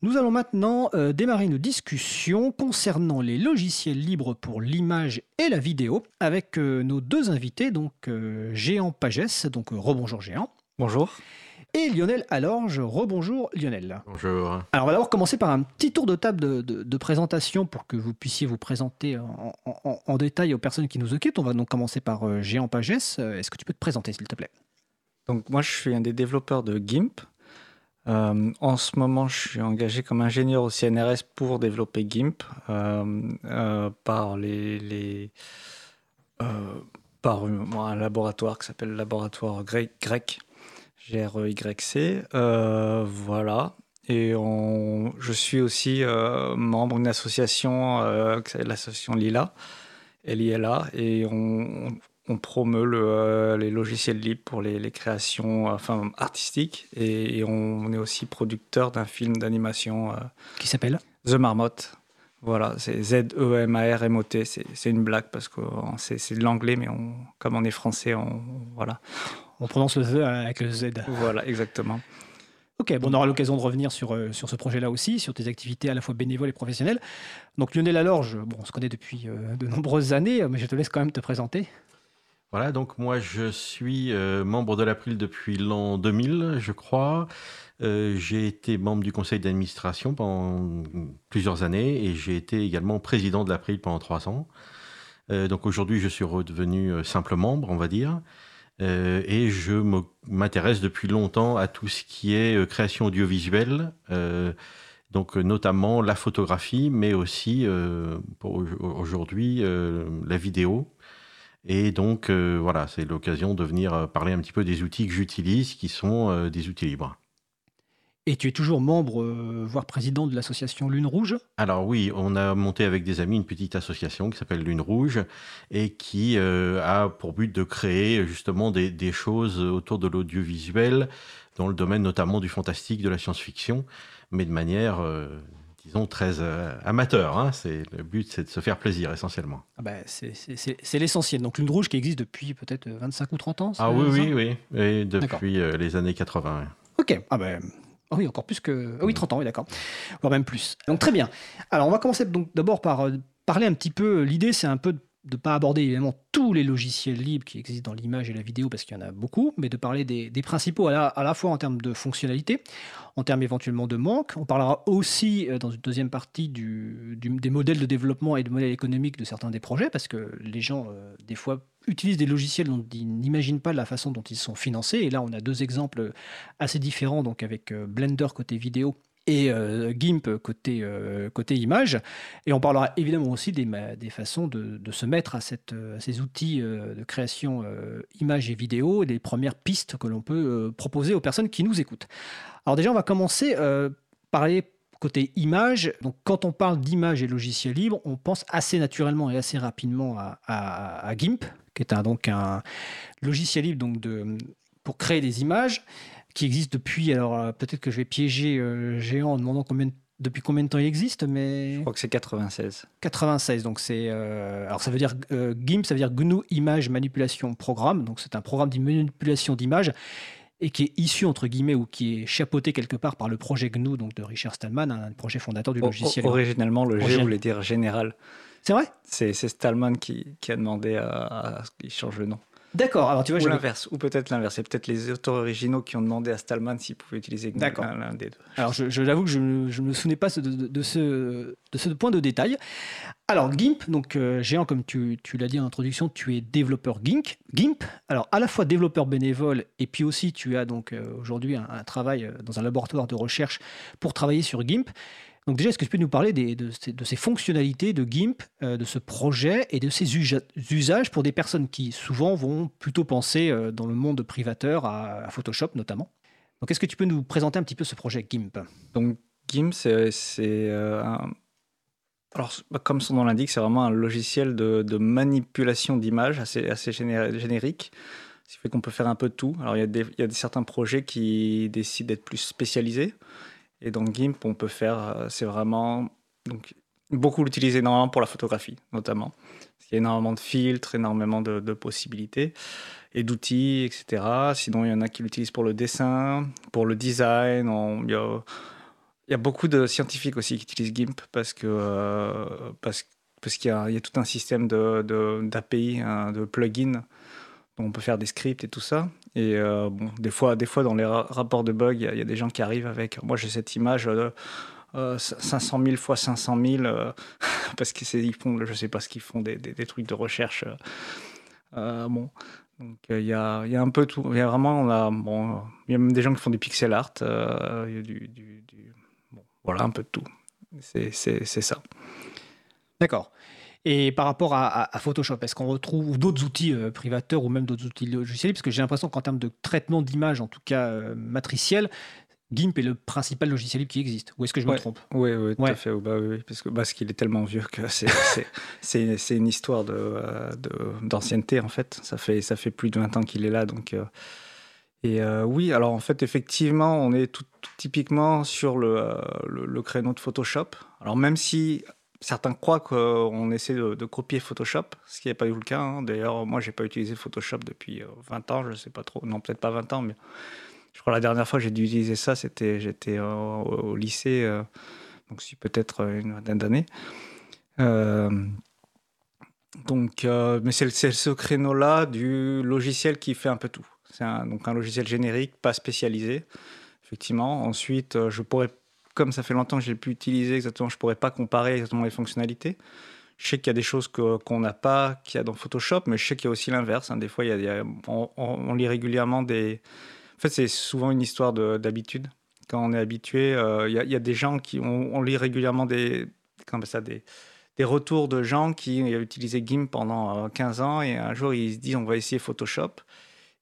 Nous allons maintenant euh, démarrer une discussion concernant les logiciels libres pour l'image et la vidéo avec euh, nos deux invités, donc euh, Géant Pagès, donc euh, rebonjour Géant, Bonjour. et Lionel Alorge, rebonjour Lionel. Bonjour. Alors on va d'abord commencer par un petit tour de table de, de- de présentation pour que vous puissiez vous présenter en, en- en détail aux personnes qui nous occupent. On va donc commencer par euh, Géant Pagès. Euh, Est-ce que tu peux te présenter s'il te plaît? Donc moi je suis un des développeurs de GIMP. Euh, en ce moment, je suis engagé comme ingénieur au CNRS pour développer GIMP euh, euh, par les, un laboratoire qui s'appelle le laboratoire grec, grec GREYC. Voilà. Et je suis aussi membre d'une association, l'association Lila, LILA, et on, on promeut le, euh, les logiciels libres pour les, les créations enfin, artistiques et, et on est aussi producteur d'un film d'animation euh, Qui s'appelle The Marmotte. Voilà, c'est Z-E-M-A-R-M-O-T. C'est c'est une blague parce que euh, c'est c'est de l'anglais, mais on, comme on est français, on, voilà. On prononce le Z avec le Z. Voilà, exactement. Ok, bon, on aura l'occasion de revenir sur, euh, sur ce projet-là aussi, sur tes activités à la fois bénévoles et professionnelles. Donc Lionel Alorge, bon, on se connaît depuis euh, de nombreuses années, mais je te laisse quand même te présenter. Voilà, donc moi je suis euh, membre de l'April depuis l'an 2000, je crois. Euh, j'ai été membre du conseil d'administration pendant plusieurs années et j'ai été également président de l'April pendant trois ans. Euh, donc aujourd'hui je suis redevenu simple membre, on va dire. Et je m'intéresse depuis longtemps à tout ce qui est création audiovisuelle, donc notamment la photographie, mais aussi aujourd'hui la vidéo. Et donc, euh, voilà, c'est l'occasion de venir euh, parler un petit peu des outils que j'utilise, qui sont euh, des outils libres. Et tu es toujours membre, euh, voire président de l'association Lune Rouge? Alors oui, on a monté avec des amis une petite association qui s'appelle Lune Rouge et qui a pour but de créer justement des, des choses autour de l'audiovisuel, dans le domaine notamment du fantastique, de la science-fiction, mais de manière, disons, très euh, amateur. hein. C'est, le but, c'est de se faire plaisir essentiellement. Ah bah, c'est c'est- c'est- c'est l'essentiel. Donc Lune Rouge qui existe depuis peut-être 25 ou 30 ans. Ah oui, oui, oui, et D'accord. depuis euh, les années 80. ouais. Ok. Ah ben. ah oui, encore plus que. Ah oui, 30 ans, oui, d'accord. Voire même plus. Donc très bien. Alors on va commencer donc d'abord par euh, parler un petit peu. L'idée, c'est un peu de ne pas aborder évidemment tous les logiciels libres qui existent dans l'image et la vidéo parce qu'il y en a beaucoup, mais de parler des, principaux à la, fois en termes de fonctionnalité, en termes éventuellement de manque. On parlera aussi euh, dans une deuxième partie des modèles de développement et de modèles économiques de certains des projets parce que les gens, euh, des fois, utilisent des logiciels dont ils n'imaginent pas la façon dont ils sont financés. Et là, on a deux exemples assez différents, donc avec euh, Blender côté vidéo et euh, GIMP côté, euh, image. Et on parlera évidemment aussi des, des façons de, se mettre à, euh, ces outils euh, de création euh, image et vidéo et des premières pistes que l'on peut proposer aux personnes qui nous écoutent. Alors déjà, on va commencer par les côté image. Donc quand on parle d'image et logiciel libre, on pense assez naturellement et assez rapidement à, à- à GIMP, qui est un, donc un logiciel libre donc de, pour créer des images qui existe depuis, alors euh, peut-être que je vais piéger euh, Géant en demandant combien, depuis combien de temps il existe, mais Je crois que c'est 96. 96, donc c'est... euh, alors ça veut dire euh, GIMP, ça veut dire GNU Image Manipulation Programme, donc c'est un programme de manipulation d'images et qui est issu entre guillemets ou qui est chapeauté quelque part par le projet GNU donc de Richard Stallman, un projet fondateur du logiciel. o- Originellement, le G voulait dire général. C'est vrai? C'est c'est Stallman qui, qui a demandé à, à ce qu'il change le nom. D'accord, alors tu vois, Ou l'inverse, ou peut-être l'inverse. C'est peut-être les auteurs originaux qui ont demandé à Stallman s'il pouvait utiliser l'un des deux. Alors, je, je l'avoue que je ne me souvenais pas de, de- de ce, de ce point de détail. Alors, GIMP, donc euh, géant, comme tu, tu l'as dit en introduction, tu es développeur GIMP. GIMP, alors à la fois développeur bénévole, et puis aussi tu as donc euh, aujourd'hui un, un travail euh, dans un laboratoire de recherche pour travailler sur GIMP. Donc déjà, est-ce que tu peux nous parler de, ces, fonctionnalités de GIMP, euh, de ce projet et de ses usa- usages pour des personnes qui souvent vont plutôt penser euh, dans le monde privateur à, Photoshop notamment? Donc, est-ce que tu peux nous présenter un petit peu ce projet GIMP? Donc GIMP, c'est euh. Alors, bah, comme son nom l'indique, c'est vraiment un logiciel de, manipulation d'images assez, assez géné- générique. Ce qui fait qu'on peut faire un peu de tout. Alors, il y a, des, il y a certains projets qui décident d'être plus spécialisés. Et dans GIMP, on peut faire, euh, c'est vraiment donc, beaucoup l'utiliser énormément pour la photographie, notamment. Il y a énormément de filtres, énormément de, de possibilités et d'outils, etc. Sinon, il y en a qui l'utilisent pour le dessin, pour le design. il y a beaucoup de scientifiques aussi qui utilisent GIMP parce que parce, parce qu'il y, a tout un système d'API, de, hein, de, plugins on peut faire des scripts et tout ça. Et bon, des fois, des fois dans les rapports de bugs, il y, a des gens qui arrivent avec. Moi, j'ai cette image. 500 000 fois 500 000 parce qu'ils font, je sais pas ce qu'ils font, des, des, trucs de recherche. bon, donc il y, a, y, a, un peu tout. Il y a vraiment, on bon, y a même des gens qui font du pixel art. Y a du, bon, voilà, un peu de tout. C'est ça. D'accord. Et par rapport à, Photoshop, est-ce qu'on retrouve d'autres outils privateurs ou même d'autres outils logiciels? Parce que j'ai l'impression qu'en termes de traitement d'image, en tout cas matriciel, GIMP est le principal logiciel libre qui existe. Ou est-ce que je me trompe? Oui, oui, tout à fait. Bah, oui, parce que parce qu'il est tellement vieux que c'est une histoire euh, d'ancienneté en fait. Ça fait ça fait plus de 20 ans qu'il est là, donc. Euh, et euh, oui, alors en fait, effectivement, on est tout, typiquement sur le, le, créneau de Photoshop. Alors même si certains croient qu'on essaie de, copier Photoshop, ce qui n'est pas eu le cas. Hein. D'ailleurs, moi, j'ai pas utilisé Photoshop depuis 20 ans, je ne sais pas trop. Non, peut-être pas 20 ans, mais je crois que la dernière fois que j'ai dû utiliser ça, c'était j'étais au, lycée, euh, donc c'est peut-être une vingtaine d'années. Euh, euh, mais c'est ce créneau-là du logiciel qui fait un peu tout. C'est donc un logiciel générique, pas spécialisé, effectivement. Ensuite, je pourrais, comme ça fait longtemps que je l'ai pu utiliser exactement, je pourrais pas comparer exactement les fonctionnalités. Je sais qu'il y a des choses qu'on n'a pas, qu'il y a dans Photoshop, mais je sais qu'il y a aussi l'inverse. Hein. Des fois, il y on, lit régulièrement des, en fait, c'est souvent une histoire d'habitude. Quand on est habitué, euh, il y, a des gens qui. On, lit régulièrement des, ça, des, des, retours de gens qui ont utilisé GIMP pendant 15 euh, ans et un jour ils se disent on va essayer Photoshop.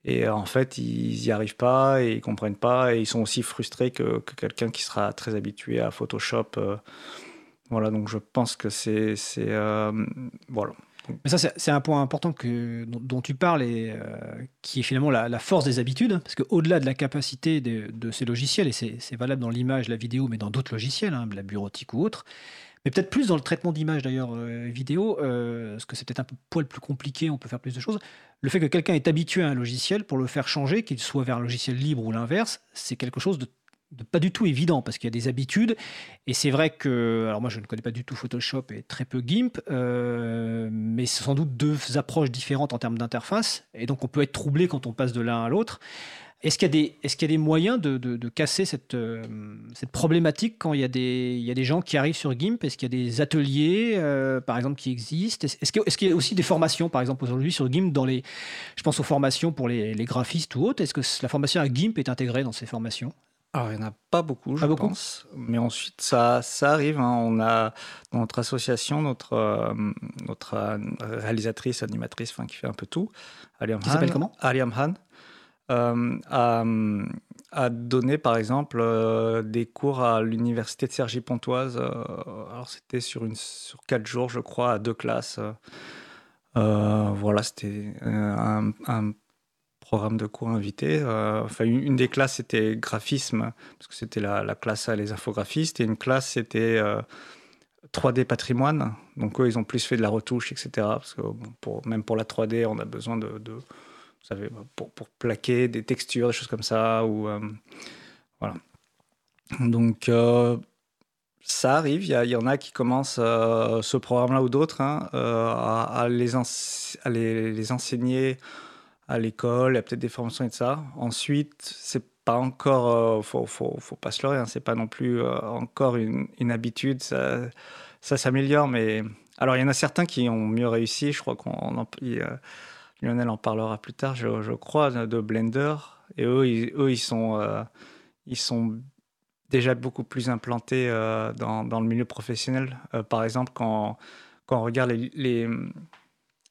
Et euh, en fait, ils n'y arrivent pas et ils comprennent pas et ils sont aussi frustrés que, que quelqu'un qui sera très habitué à Photoshop. voilà, donc je pense que c'est. voilà. Mais ça, c'est un point important dont, tu parles et euh, qui est finalement la, force des habitudes, parce qu'au-delà de la capacité de, ces logiciels, et c'est valable dans l'image, la vidéo, mais dans d'autres logiciels, hein, la bureautique ou autre, mais peut-être plus dans le traitement d'image d'ailleurs euh, vidéo, euh, parce que c'est peut-être un peu poil plus compliqué, on peut faire plus de choses. Le fait que quelqu'un est habitué à un logiciel, pour le faire changer, qu'il soit vers un logiciel libre ou l'inverse, c'est quelque chose de pas du tout évident parce qu'il y a des habitudes. Et c'est vrai que, alors moi je ne connais pas du tout Photoshop et très peu GIMP, euh, mais c'est sans doute deux approches différentes en termes d'interface. Et donc on peut être troublé quand on passe de l'un à l'autre. Est-ce qu'il y, a des, est qu'il y a des moyens de, de, casser cette, euh, cette problématique quand il y, a des, il y a des gens qui arrivent sur GIMP? Est-ce qu'il y a des ateliers, euh, par exemple, qui existent? Est-ce qu'il, est y a aussi des formations, par exemple, aujourd'hui sur GIMP dans les, Je pense aux formations pour les, les graphistes ou autres? Est-ce que la formation à GIMP est intégrée dans ces formations? Alors, il n'y en a pas beaucoup, je pense. Mais ensuite, ça, ça arrive. Hein. On a dans notre association, notre, euh, notre réalisatrice, animatrice, enfin, qui fait un peu tout, Aliam qui s'appelle comment? Aliam Han, euh, a, donné, par exemple, des cours à l'université de Cergy-Pontoise. alors, c'était sur, sur quatre jours, je crois, à deux classes. voilà, c'était un, programme de cours invité. Euh, une, des classes, c'était graphisme, parce que c'était la, la, classe à les infographistes, et une classe, c'était 3D euh, patrimoine. Donc, eux, ils ont plus fait de la retouche, etc. Parce que même pour la 3D, on a besoin de, savez, pour, plaquer des textures, des choses comme ça. Ou, euh, voilà. Donc, ça arrive, il y, en a qui commencent ce programme-là ou d'autres hein, à, les, à les, enseigner à l'école, il y a peut-être des formations et de ça. Ensuite, c'est pas encore, euh, faut, faut, faut, pas se leurrer, hein, c'est pas non plus euh, encore une, une, habitude, ça, ça s'améliore, mais alors il y en a certains qui ont mieux réussi, je crois qu'on Lionel en parlera plus tard, je, je, crois, de Blender, et eux, ils, eux, ils sont, euh, ils sont déjà beaucoup plus implantés dans, dans, le milieu professionnel. par exemple, quand, quand on regarde les, les,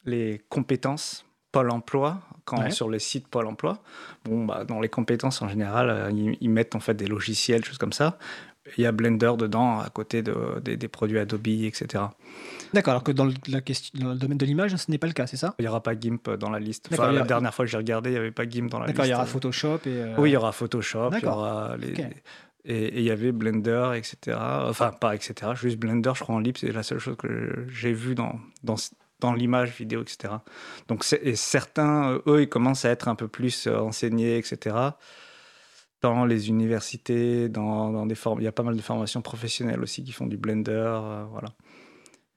les compétences Pôle emploi, quand sur le site Pôle emploi, bon, bah, dans les compétences en général, euh, ils, mettent en fait des logiciels, choses comme ça. Il y a Blender dedans, à côté de, des, produits Adobe, etc. D'accord, alors que dans le, la question, dans le domaine de l'image, ce n'est pas le cas, c'est ça? Il n'y aura pas GIMP dans la liste. Enfin, la dernière fois que j'ai regardé, il n'y avait pas GIMP dans la liste. D'accord, il y aura Photoshop et... Euh, oui, il y aura Photoshop, il y aura les... Et il y avait Blender, etc. Enfin, pas etc. Juste Blender, je crois en libre, c'est la seule chose que j'ai vue dans, dans, dans l'image vidéo, etc. Donc et certains, eux, ils commencent à être un peu plus euh, enseignés, etc. dans les universités, dans, dans des formes. Il y a pas mal de formations professionnelles aussi qui font du Blender, euh, voilà.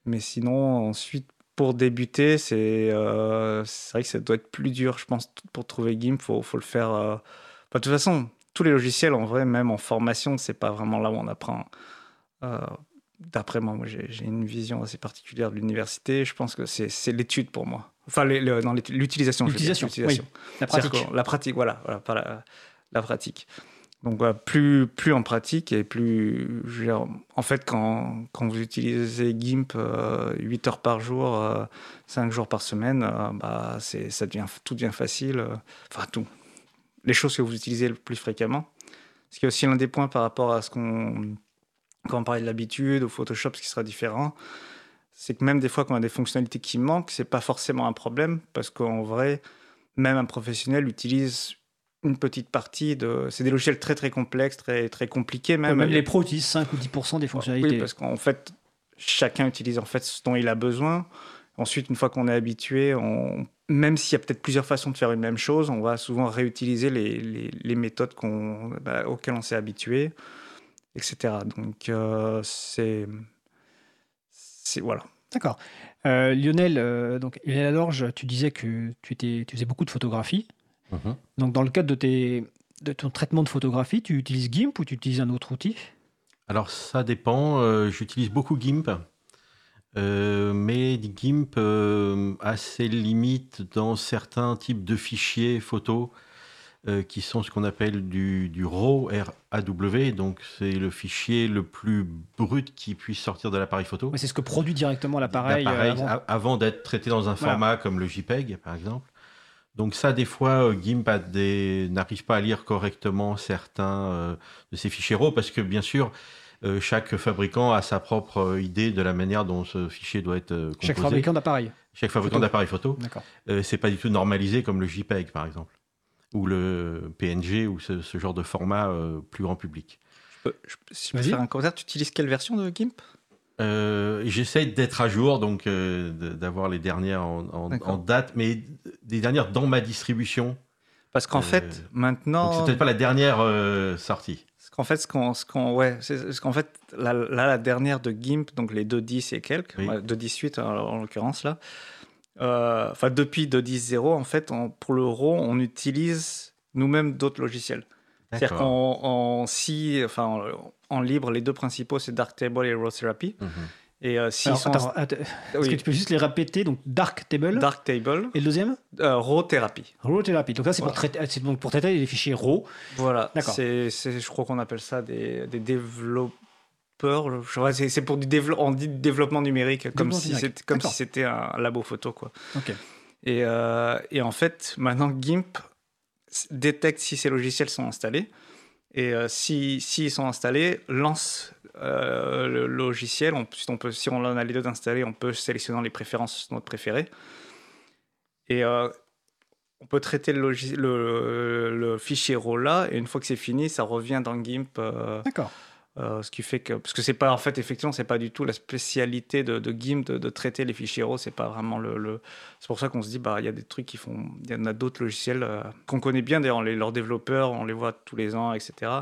Mais sinon, ensuite, pour débuter, c'est euh, c'est vrai que ça doit être plus dur, je pense, pour trouver GIMP, faut, faut le faire. euh, enfin, de toute façon, tous les logiciels, en vrai, même en formation, c'est pas vraiment là où on apprend. D'après moi, moi j'ai une vision assez particulière de l'université. Je pense que c'est l'étude pour moi. Enfin, les- le- dans l'étude- l'utilisation. L'utilisation. La pratique. que La pratique, voilà, voilà pas la, la pratique. Donc, voilà, plus, plus en pratique et plus. en fait, quand, quand vous utilisez GIMP euh, 8 heures par jour, euh, 5 jours par semaine, euh, bah, ça devient, tout devient facile. euh, Enfin, tout. Les choses que vous utilisez le plus fréquemment. Ce qui est aussi l'un des points par rapport à ce qu'on. Quand on parlait de l'habitude ou Photoshop, ce qui sera différent, c'est que même des fois, quand on a des fonctionnalités qui manquent, c'est pas forcément un problème parce qu'en vrai, même un professionnel utilise une petite partie de. C'est des logiciels très très complexes, très très compliqués Ouais, même. même les pros utilisent 5 ou 10% des fonctionnalités. Oui, parce qu'en fait, chacun utilise en fait ce dont il a besoin. Ensuite, une fois qu'on est habitué, on... même s'il y a peut-être plusieurs façons de faire une même chose, on va souvent réutiliser les, les, les méthodes qu'on, bah, auxquelles on s'est habitué, etc. Donc, euh, c'est. c'est voilà. D'accord. Euh, Lionel, euh, donc, Lionel Alorge, tu disais que tu, étais, tu faisais beaucoup de photographie. Mhm. Donc, dans le cadre de, tes, de ton traitement de photographie, tu utilises GIMP ou tu utilises un autre outil? Alors ça dépend. euh, J'utilise beaucoup GIMP, euh, mais GIMP euh, a ses limites dans certains types de fichiers photos euh, qui sont ce qu'on appelle du, du RAW, R-A-W. Donc c'est le fichier le plus brut qui puisse sortir de l'appareil photo. Ouais, C'est ce que produit directement l'appareil. avant. d'être traité dans un Voilà. format comme le JPEG, par exemple. Donc ça, des fois, euh, GIMP des- n'arrive pas à lire correctement certains euh, de ces fichiers RAW parce que, bien sûr, euh, chaque fabricant a sa propre idée de la manière dont ce fichier doit être composé. Chaque fabricant d'appareil. Chaque fabricant d'appareil photo. D'accord. Euh, c'est pas du tout normalisé comme le JPEG, par exemple, ou le PNG, ou ce, ce genre de format euh, plus grand public. Je peux, je si je peux faire un commentaire, tu utilises quelle version de GIMP? Euh, J'essaie d'être à jour, donc euh, d'avoir les dernières en, en- D'accord. en date, mais des dernières dans ma distribution. Parce qu'en Euh, fait, maintenant. c'est peut-être pas la dernière euh, sortie. Parce qu'en fait, ce qu'on, ce qu'on, ouais, c'est ce qu'en fait, là, la dernière de GIMP, donc les 2.10 et quelques, Oui. ouais, 2.18 en, en l'occurrence là, enfin depuis 2.10.0, en fait, on- pour le RAW, on utilise nous-mêmes d'autres logiciels. C'est-à-dire en si, enfin, en, en libre, les deux principaux, c'est Darktable et Raw Therapy. Mhm. Et euh, s'ils sont attends, attends, est-ce oui, que tu peux juste les répéter? Donc, Dark Table. Darktable, Et le deuxième? Euh, Raw Therapy. Raw Therapy. Donc, là, c'est pour, traiter, donc pour traiter les fichiers RAW. Voilà, D'accord. je crois qu'on appelle ça des, des développeurs. C'est, pour du développement, on dit développement numérique, comme, Développement si, c'était, comme si c'était un labo photo. Quoi. Ok. Et, euh, et en fait, maintenant, GIMP détecte si ces logiciels sont installés. Et euh, si, s'ils sont installés, lance euh, le logiciel. Si on en a les deux installés, on peut sélectionner les préférences, notre préféré. Et euh, on peut traiter le, le, fichier RAW là, et une fois que c'est fini, ça revient dans GIMP. D'accord. Euh, ce qui fait que parce que c'est pas en fait effectivement c'est pas du tout la spécialité de, de GIMP de, de traiter les fichiers RAW c'est pas vraiment le, le- c'est pour ça qu'on se dit bah il y a des trucs qui font il y en a d'autres logiciels euh, qu'on connaît bien d'ailleurs les- leurs développeurs on les voit tous les ans etc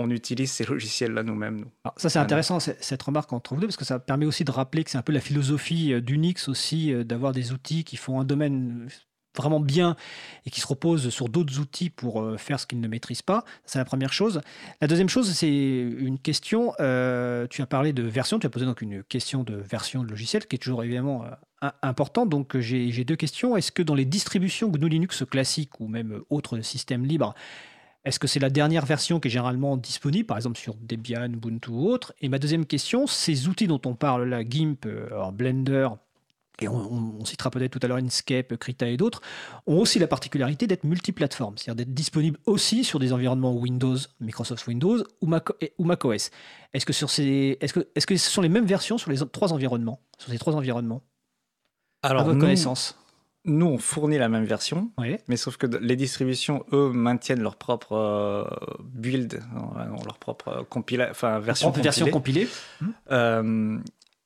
on utilise ces logiciels là nous-mêmes nous. Alors, ça, c'est intéressant, cette remarque entre vous deux, parce que ça permet aussi de rappeler que c'est un peu la philosophie euh, d'Unix aussi, d'avoir des outils qui font un domaine vraiment bien et qui se reposent sur d'autres outils pour euh, faire ce qu'ils ne maîtrisent pas. C'est la première chose. La deuxième chose, c'est une question. euh, tu as parlé de version, tu as posé donc une question de version de logiciel, qui est toujours évidemment euh, importante. Donc j'ai deux questions. Est-ce que dans les distributions GNU Linux classiques ou même autres systèmes libres, est-ce que c'est la dernière version qui est généralement disponible, par exemple sur Debian, Ubuntu ou autre? Et ma deuxième question, ces outils dont on parle là, GIMP, euh, Blender, et on, on- on citera peut-être tout à l'heure Inkscape, Krita et d'autres, ont aussi la particularité d'être multiplateformes, c'est-à-dire d'être disponibles aussi sur des environnements Windows, Microsoft Windows ou, Mac, ou macOS. Est-ce que, sur ces, est-ce, que, est-ce que ce sont les mêmes versions sur les trois environnements Sur ces trois environnements? À alors votre nous, connaissance nous on fournit la même version Oui. mais sauf que les distributions eux maintiennent leur propre euh, build euh, leur propre compila version Propre version compilée. compilée Euh,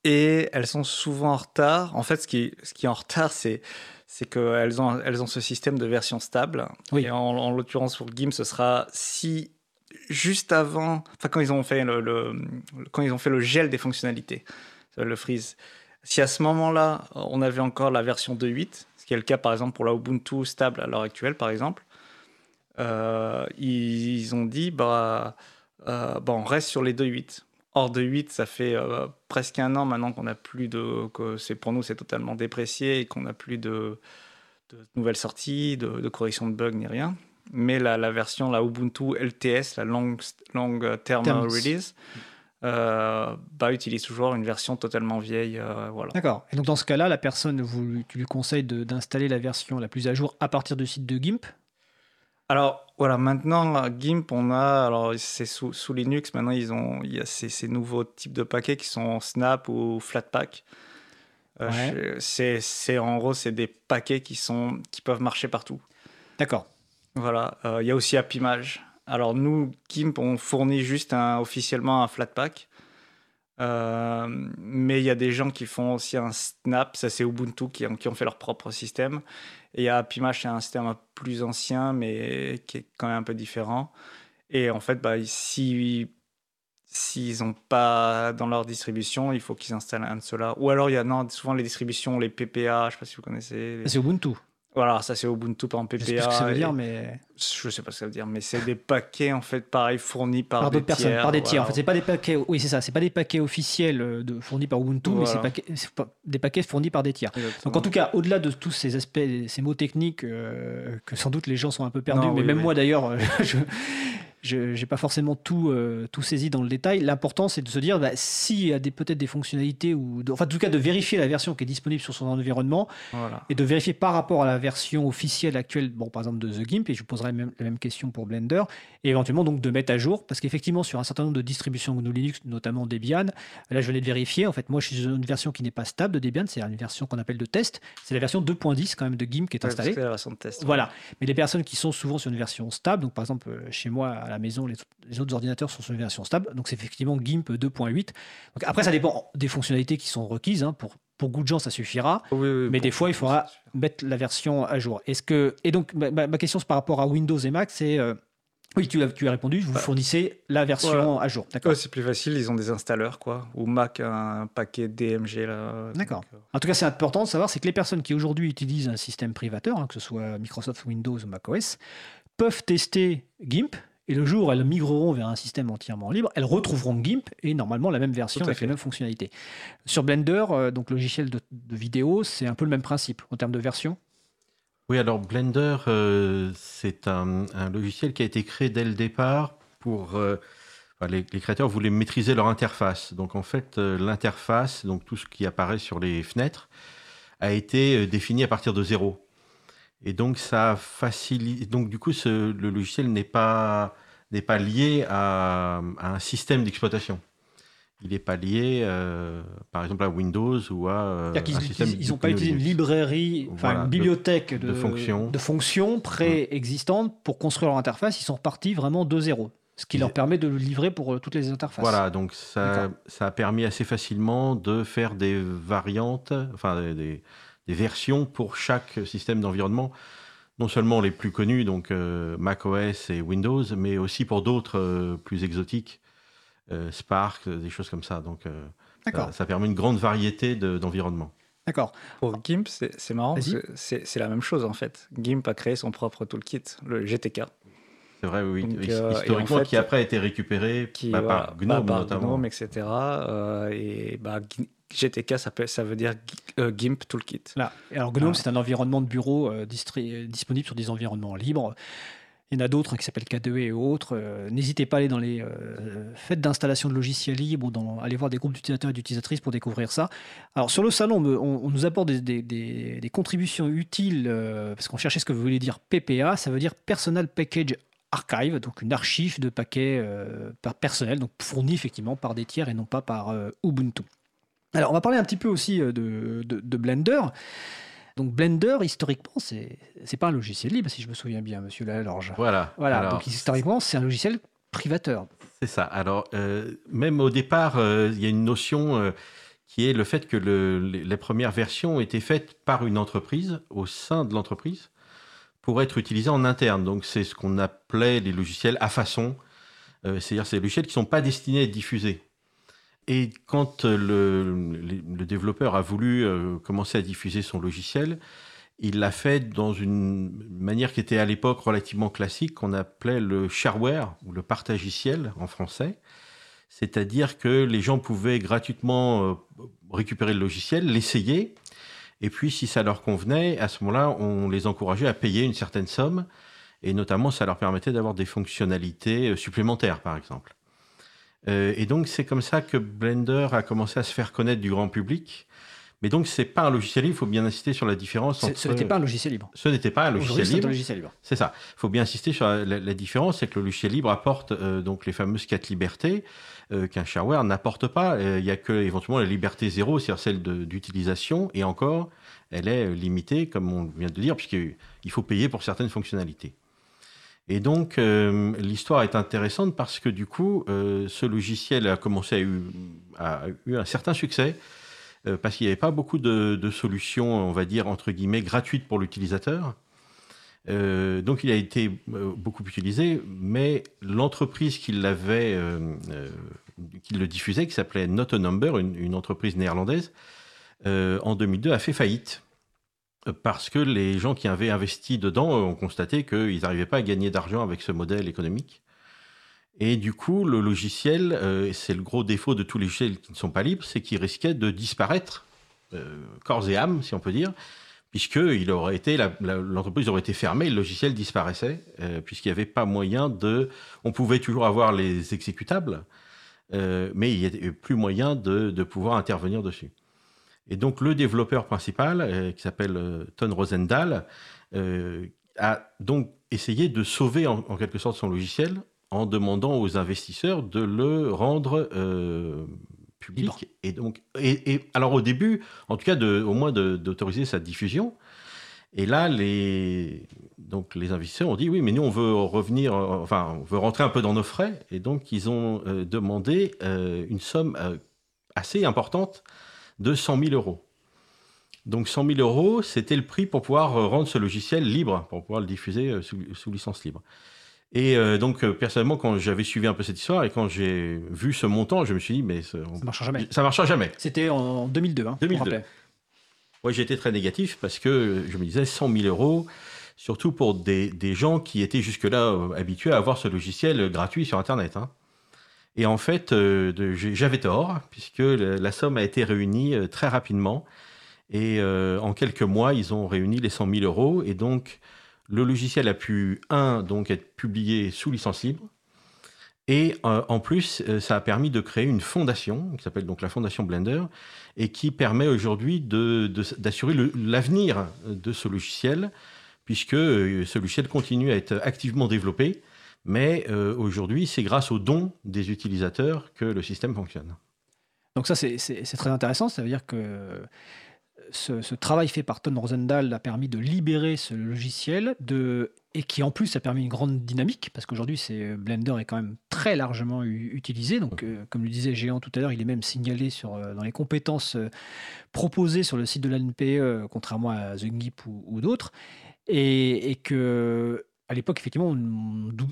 et elles sont souvent en retard. En fait, ce qui, ce qui est en retard, c'est c'est qu'elles ont, elles ont ce système de version stable. Oui. Et en, en l'occurrence, pour GIMP, ce sera si juste avant, enfin quand ils ont fait le, le- quand ils ont fait le gel des fonctionnalités, le freeze. Si à ce moment-là, on avait encore la version 2.8, ce qui est le cas par exemple pour la Ubuntu stable à l'heure actuelle, par exemple, euh, ils, ils ont dit bah, euh, bah, on reste sur les 2.8. Or 2.8, ça fait euh, presque un an maintenant qu'on n'a plus de, que c'est pour nous c'est totalement déprécié et qu'on n'a plus de, de nouvelles sorties, de, de correction de bugs ni rien. Mais la, la version, la Ubuntu LTS, la Long, long Term Terms. Release, euh, bah, utilise toujours une version totalement vieille. euh, voilà. D'accord. Et donc dans ce cas-là, la personne, vous, tu lui conseilles de- d'installer la version la plus à jour à partir du site de GIMP? Alors voilà, maintenant GIMP, on a, alors c'est sous, sous Linux, maintenant ils ont, il y a ces, ces nouveaux types de paquets qui sont Snap ou Flatpak. Euh, Ouais. c'est, en gros, c'est des paquets qui sont, qui peuvent marcher partout. D'accord. Voilà, Euh, il y a aussi AppImage. Alors nous, GIMP, on fournit juste un, officiellement un Flatpak. Euh, mais il y a des gens qui font aussi un Snap, ça c'est Ubuntu qui, qui ont fait leur propre système. Et a AppImage, c'est un système plus ancien, mais qui est quand même un peu différent. Et en fait, bah, si s'ils n'ont pas dans leur distribution, il faut qu'ils installent un de ceux-là. Ou alors, il y a souvent les distributions, les PPA, je ne sais pas si vous connaissez. C'est Ubuntu. Voilà, ça c'est Ubuntu par exemple, Je sais PPA. pas ce que ça veut dire, mais je sais pas ce que ça veut dire, mais c'est des paquets en fait pareil fournis par, par des d'autres personnes, tiers, par des tiers. En fait, c'est pas des paquets. Oui, c'est ça. C'est pas des paquets officiels euh, de, fournis par Ubuntu, mais c'est paquets- des paquets fournis par des tiers. Exactement. Donc en tout cas, au-delà de tous ces aspects, ces mots techniques euh, que sans doute les gens sont un peu perdus, Non, mais oui, même oui. moi d'ailleurs, euh, je je n'ai pas forcément tout, euh, tout saisi dans le détail. L'important, c'est de se dire, bah, s'il y a peut-être des fonctionnalités, ou de- enfin en tout cas de vérifier la version qui est disponible sur son environnement, Voilà. et de vérifier par rapport à la version officielle actuelle, bon, par exemple de The Gimp, et je vous poserai même- la même question pour Blender, et éventuellement donc de mettre à jour, parce qu'effectivement sur un certain nombre de distributions GNU Linux, notamment Debian, là je venais de vérifier, en fait moi je suis sur une version qui n'est pas stable de Debian, c'est une version qu'on appelle de test, c'est la version 2.10 quand même de Gimp qui est Ouais, parce installée. que c'est la version de test. Voilà. Mais les personnes qui sont souvent sur une version stable, donc par exemple euh, chez moi la maison, les, les autres ordinateurs sont sur une version stable, donc c'est effectivement GIMP 2.8. Donc après, ça dépend des fonctionnalités qui sont requises. hein. Pour, pour beaucoup de gens, ça suffira. Oui, oui, Mais des fois, il faudra mettre la version à jour. Est-ce que et donc ma, ma- question par rapport à Windows et Mac, c'est euh, oui, tu as, tu as répondu, vous fournissez la version à jour. D'accord. Ouais, c'est plus facile, ils ont des installeurs quoi. Ou Mac un paquet DMG là. D'accord. euh, En tout cas, c'est important de savoir, c'est que les personnes qui aujourd'hui utilisent un système privateur, hein, que ce soit Microsoft Windows ou macOS, peuvent tester GIMP. Et le jour où elles migreront vers un système entièrement libre, elles retrouveront GIMP et normalement la même version avec fait. les mêmes fonctionnalités. Sur Blender, euh, donc logiciel de, de vidéo, c'est un peu le même principe en termes de version. Oui, alors Blender, euh, c'est un, un logiciel qui a été créé dès le départ pour... euh, les, les créateurs voulaient maîtriser leur interface. Donc en fait, l'interface, donc tout ce qui apparaît sur les fenêtres, a été défini à partir de zéro. Et donc ça facilite... Donc du coup, ce- le logiciel n'est pas, n'est pas lié à, à un système d'exploitation. Il n'est pas lié, euh, par exemple, à Windows ou à euh, qu'ils un système ils n'ont pas utilisé une librairie, enfin Voilà, une bibliothèque de, de fonctions. de fonctions préexistantes pour construire leur interface. Ils sont repartis vraiment de zéro, ce qui Ils- leur permet de le livrer pour euh, toutes les interfaces. Voilà, donc ça, ça a permis assez facilement de faire des variantes, enfin des, des- versions pour chaque système d'environnement, non seulement les plus connus, donc euh, macOS et Windows, mais aussi pour d'autres euh, plus exotiques, euh, Spark, des choses comme ça. Donc euh, D'accord. ça, ça permet une grande variété de- d'environnements. D'accord. Pour GIMP, c'est marrant, c'est la même chose en fait. GIMP a créé son propre toolkit, le GTK, C'est vrai, oui. Donc, euh, en historiquement, fait, qui après a été récupéré qui bah, voilà, par GNOME par notamment. GNOME, etc. euh, et bah, GTK, ça, peut- ça veut dire euh, GIMP Toolkit. Là. Alors GNOME, Ah. c'est un environnement de bureau euh, euh, disponible sur des environnements libres. Il y en a d'autres qui s'appellent K2E et autres. Euh, N'hésitez pas à aller dans les euh, fêtes d'installation de logiciels libres ou dans, aller voir des groupes d'utilisateurs et d'utilisatrices pour découvrir ça. Alors sur le salon, on, nous apporte des, des- des- des contributions utiles euh, parce qu'on cherchait ce que vous voulez dire PPA. Ça veut dire Personal Package Archive, donc une archive de paquets euh, par personnel, donc fournie effectivement par des tiers et non pas par Ubuntu. Alors, on va parler un petit peu aussi euh, de, de- de Blender. Donc, Blender, historiquement, c'est c'est pas un logiciel libre, si je me souviens bien, monsieur Lalorge. Voilà. Voilà, Alors, donc historiquement, c'est un logiciel privateur. C'est ça. Alors, euh, même au départ, euh, il y a une notion euh, qui est le fait que les premières versions étaient faites par une entreprise, au sein de l'entreprise, pour être utilisées en interne. Donc c'est ce qu'on appelait les logiciels à façon, c'est-à-dire ces logiciels qui ne sont pas destinés à être diffusés. Et quand le, développeur a voulu euh, commencer à diffuser son logiciel, il l'a fait dans une manière qui était à l'époque relativement classique, qu'on appelait le shareware ou le partagiciel en français. C'est-à-dire que les gens pouvaient gratuitement euh, récupérer le logiciel, l'essayer, et puis si ça leur convenait, à ce moment-là, on les encourageait à payer une certaine somme, et notamment ça leur permettait d'avoir des fonctionnalités euh, supplémentaires, par exemple. Euh, et donc c'est comme ça que Blender a commencé à se faire connaître du grand public. Mais donc, ce n'est pas un logiciel libre, il faut bien insister sur la différence entre... Ce n'était pas un logiciel libre. Ce n'était pas un logiciel libre. C'est un logiciel libre. C'est ça. Il faut bien insister sur la, différence, c'est que le logiciel libre apporte donc les fameuses quatre libertés, euh, qu'un shareware n'apporte pas. Euh, il n'y a que éventuellement la liberté zéro, c'est-à-dire celle d'utilisation, et encore, elle est euh, limitée, comme on vient de dire, puisqu'il faut payer pour certaines fonctionnalités. Et donc, l'histoire est intéressante parce que du coup, ce logiciel a commencé à eu, eu un certain succès parce qu'il n'y avait pas beaucoup de, solutions, on va dire, entre guillemets, gratuites pour l'utilisateur. Euh, donc il a été euh, beaucoup utilisé, mais l'entreprise qui l'avait, euh, qui le diffusait, qui s'appelait Not a Number, une, entreprise néerlandaise, en 2002 a fait faillite parce que les gens qui avaient investi dedans ont constaté qu'ils n'arrivaient pas à gagner d'argent avec ce modèle économique. Et du coup, le logiciel, c'est le gros défaut de tous les logiciels qui ne sont pas libres, c'est qu'il risquait de disparaître, corps et âme, si on peut dire, puisque aurait été l'entreprise aurait été fermée, le logiciel disparaissait, euh, puisqu'il n'y avait pas moyen de. On pouvait toujours avoir les exécutables, euh, mais il n'y avait plus moyen de, pouvoir intervenir dessus. Et donc le développeur principal, euh, qui s'appelle Ton Rosendahl, a donc essayé de sauver en, quelque sorte son logiciel en demandant aux investisseurs de le rendre public. Et donc, et, alors au début, en tout cas, de, au moins d'autoriser sa diffusion. Et là, les, donc les investisseurs ont dit oui, mais nous, on veut revenir, enfin, on veut rentrer un peu dans nos frais. Et donc, ils ont euh, demandé euh, une somme euh, assez importante de 100 000 euros. Donc 100 000 euros, c'était le prix pour pouvoir rendre ce logiciel libre, pour pouvoir le diffuser sous licence libre. Et euh, donc, euh, personnellement, quand j'avais suivi un peu cette histoire et quand j'ai vu ce montant, je me suis dit, mais ça, ça marchera jamais. Ça marchera jamais. C'était en 2002. Hein, 2002. Oui, j'étais très négatif parce que je me disais 100 000 euros, surtout pour des, des gens qui étaient jusque-là euh, habitués à avoir ce logiciel gratuit sur Internet. Hein. Et en fait, j'avais tort, puisque la, somme a été réunie très rapidement. Et en quelques mois, ils ont réuni les 100 000 euros. Et donc, le logiciel a pu, un, donc être publié sous licence libre, et euh, en plus, euh, ça a permis de créer une fondation qui s'appelle donc la Fondation Blender et qui permet aujourd'hui d'assurer l'avenir de ce logiciel, puisque euh, ce logiciel continue à être activement développé, mais aujourd'hui, c'est grâce aux dons des utilisateurs que le système fonctionne. Donc ça, c'est très intéressant. Ça veut dire que ce, travail fait par Ton Rosendahl a permis de libérer ce logiciel de, et qui en plus a permis une grande dynamique parce qu'aujourd'hui c'est Blender est quand même très largement utilisé donc euh, comme le disait Géant tout à l'heure il est même signalé sur, euh, dans les compétences euh, proposées sur le site de l'ANPE contrairement à The Gip ou, ou d'autres et, et, que à l'époque, effectivement,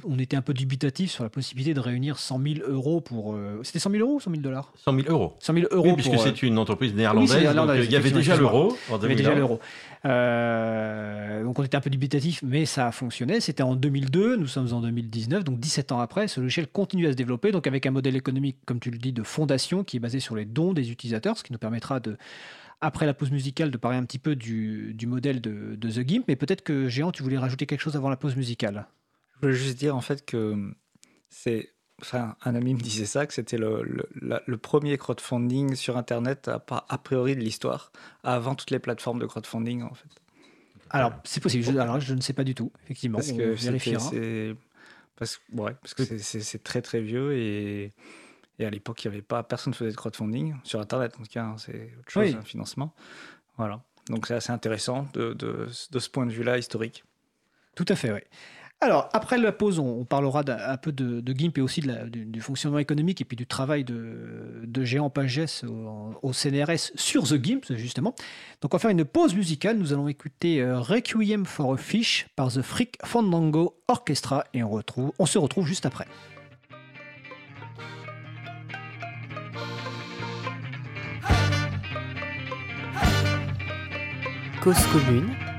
on, était un peu dubitatif sur la possibilité de réunir 100 000 euros pour. Euh, c'était 100 000 euros ou 100 000 dollars 100 000 euros. 100 000 euros. Oui, puisque c'est euh, une entreprise néerlandaise. Euh, il y avait déjà l'euro. Il y avait déjà l'euro. donc on était un peu dubitatif, mais ça a fonctionné. C'était en 2002, nous sommes en 2019, donc 17 ans après, ce logiciel continue à se développer, donc avec un modèle économique, comme tu le dis, de fondation qui est basé sur les dons des utilisateurs, ce qui nous permettra de après la pause musicale de parler un petit peu du, modèle de, The Gimp, mais peut-être que Géant, tu voulais rajouter quelque chose avant la pause musicale. Je voulais juste dire en fait que c'est. Enfin, un ami me disait ça, que c'était le, le, premier crowdfunding sur Internet a, a priori de l'histoire, avant toutes les plateformes de crowdfunding en fait. Alors, c'est possible. Je, alors, je ne sais pas du tout, effectivement. Parce que c'est parce, ouais, parce que c'est très très vieux et et à l'époque, il n'y avait pas, personne ne faisait de crowdfunding sur Internet. En tout cas, c'est autre chose, un financement. Voilà. Donc c'est assez intéressant de, de, ce point de vue-là historique. Tout à fait, oui. Alors, après la pause, on, parlera un peu de, GIMP et aussi de du, fonctionnement économique et puis du travail de, de Géant Pages au, CNRS sur The GIMP, justement. Donc, on va faire une pause musicale. Nous allons écouter euh, Requiem for a Fish par The Freak Fandango Orchestra et on, retrouve, on se retrouve juste après. Cause commune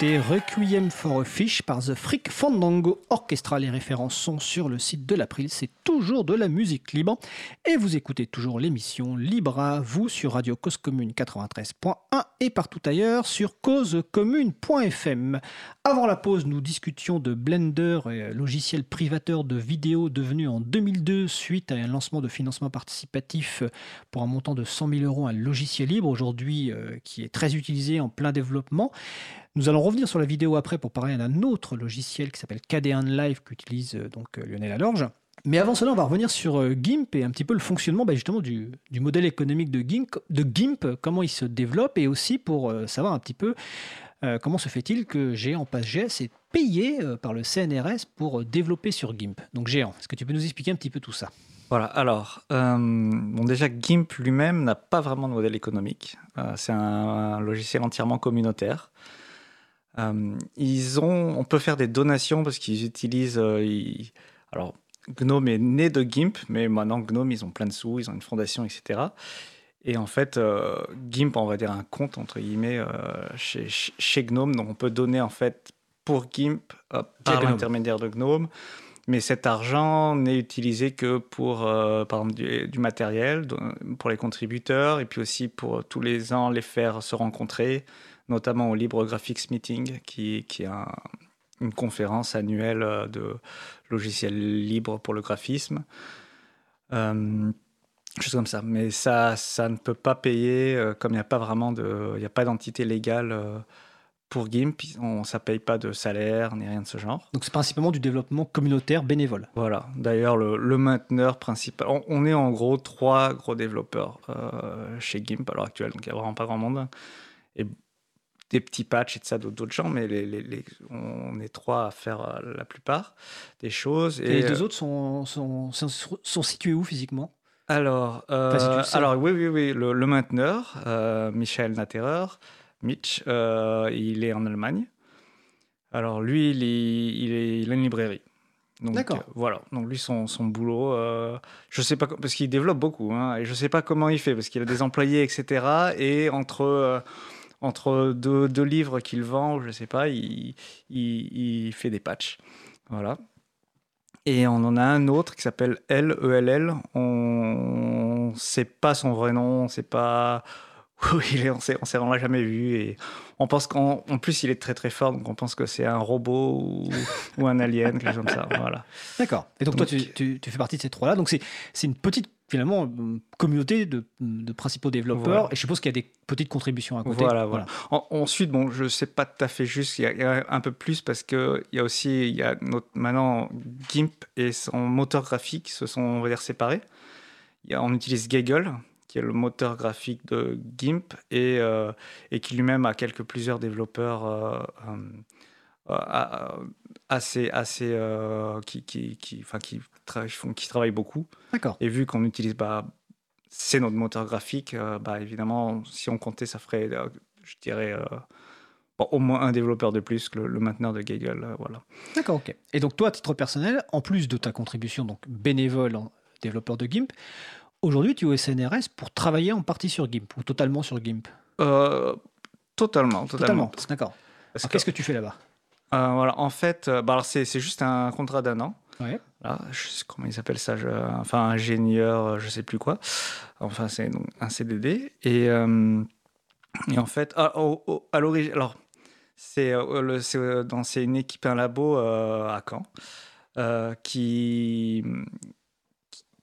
Requiem for a Fish par The Freak Fandango Orchestra. Les références sont sur le site de l'April. C'est toujours de la musique libre. Et vous écoutez toujours l'émission Libre à vous sur Radio Cause Commune 93.1 et partout ailleurs sur causecommune.fm. Avant la pause, nous discutions de Blender, logiciel privateur de vidéos devenu en 2002 suite à un lancement de financement participatif pour un montant de 100 000 euros, un logiciel libre aujourd'hui euh, qui est très utilisé en plein développement. Nous allons revenir sur la vidéo après pour parler d'un autre logiciel qui s'appelle KD1 Live qu'utilise euh, donc euh, Lionel Alorge. Mais avant cela, on va revenir sur euh, GIMP et un petit peu le fonctionnement bah, du, modèle économique de GIMP, comment il se développe et aussi pour savoir un petit peu comment se fait-il que Géant PassGS est payé par le CNRS pour développer sur GIMP. Donc Géant, est-ce que tu peux nous expliquer un petit peu tout ça? Voilà, alors, déjà, GIMP lui-même n'a pas vraiment de modèle économique. c'est un, logiciel entièrement communautaire. Euh, ils ont, on peut faire des donations parce qu'ils utilisent. Euh, alors, Gnome est né de GIMP, mais maintenant Gnome, ils ont plein de sous, ils ont une fondation, etc. Et en fait, euh, GIMP, on va dire un compte, entre guillemets, euh, chez, chez, Gnome. Donc, on peut donner, en fait, pour GIMP, par l'intermédiaire de Gnome. Mais cet argent n'est utilisé que pour, euh, par exemple, du, matériel, pour les contributeurs, et puis aussi pour tous les ans les faire se rencontrer, notamment au Libre Graphics Meeting, qui, qui est une conférence annuelle de logiciels libres pour le graphisme. Euh, comme ça. Mais ça, ça ne peut pas payer, euh, comme il n'y a pas vraiment de, il n'y a pas d'entité légale euh, pour GIMP, on, ça ne paye pas de salaire ni rien de ce genre. Donc c'est principalement du développement communautaire bénévole. Voilà. D'ailleurs, le, mainteneur principal, on, est en gros trois gros développeurs euh, chez GIMP à l'heure actuelle, donc il n'y a vraiment pas grand monde. Et des petits patchs et de ça d'autres gens, mais les, les, on est trois à faire la plupart des choses. Et, les deux autres sont, sont, sont situés où physiquement? Alors, euh, alors oui, oui, oui, le, mainteneur, euh, Michel Natterer, Mitch, euh, il est en Allemagne. Alors lui, il, est, il, a une librairie. D'accord. voilà. Donc lui, son, son boulot, je sais pas parce qu'il développe beaucoup, hein, et je sais pas comment il fait parce qu'il a des employés, etc. Et entre entre deux, deux livres qu'il vend, je sais pas, il, il, il fait des patchs. Voilà. Et on en a un autre qui s'appelle L-E-L-L. On ne sait pas son vrai nom, on ne sait pas où il est, on ne vraiment jamais vu. Et on pense qu'en plus, il est très très fort, donc on pense que c'est un robot ou, un alien, quelque chose comme ça. Voilà. D'accord. Et donc, toi, tu, tu, fais partie de ces trois-là. Donc c'est une petite finalement euh, communauté de, principaux développeurs et je suppose qu'il y a des petites contributions à côté. Voilà, voilà. ensuite, bon, je sais pas tout à fait juste, il y a, un peu plus parce que il y a aussi, il y a notre, maintenant GIMP et son moteur graphique se sont, on va dire, séparés. Il y a, on utilise Gaggle qui est le moteur graphique de GIMP et, euh, et qui lui-même a quelques plusieurs développeurs euh, assez, assez qui, qui, qui, enfin, qui qui travaillent beaucoup. D'accord. Et vu qu'on utilise, bah, c'est notre moteur graphique, euh, bah, évidemment, si on comptait, ça ferait, euh, je dirais, euh, au moins un développeur de plus que le, mainteneur de Gaggle. voilà. D'accord, ok. Et donc, toi, à titre personnel, en plus de ta contribution donc bénévole en développeur de GIMP, aujourd'hui, tu es au SNRS pour travailler en partie sur GIMP ou totalement sur GIMP? Totalement, totalement. D'accord. Qu'est-ce que tu fais là-bas? Voilà, en fait, bah, c'est juste un contrat d'un an. Ouais. Là, je sais comment ils appellent ça, enfin ingénieur, je sais plus quoi. Enfin, c'est un CDD. Et, euh, et en fait, ah, à l'origine, alors, c'est euh, euh, dans c'est une équipe, un labo à Caen, qui,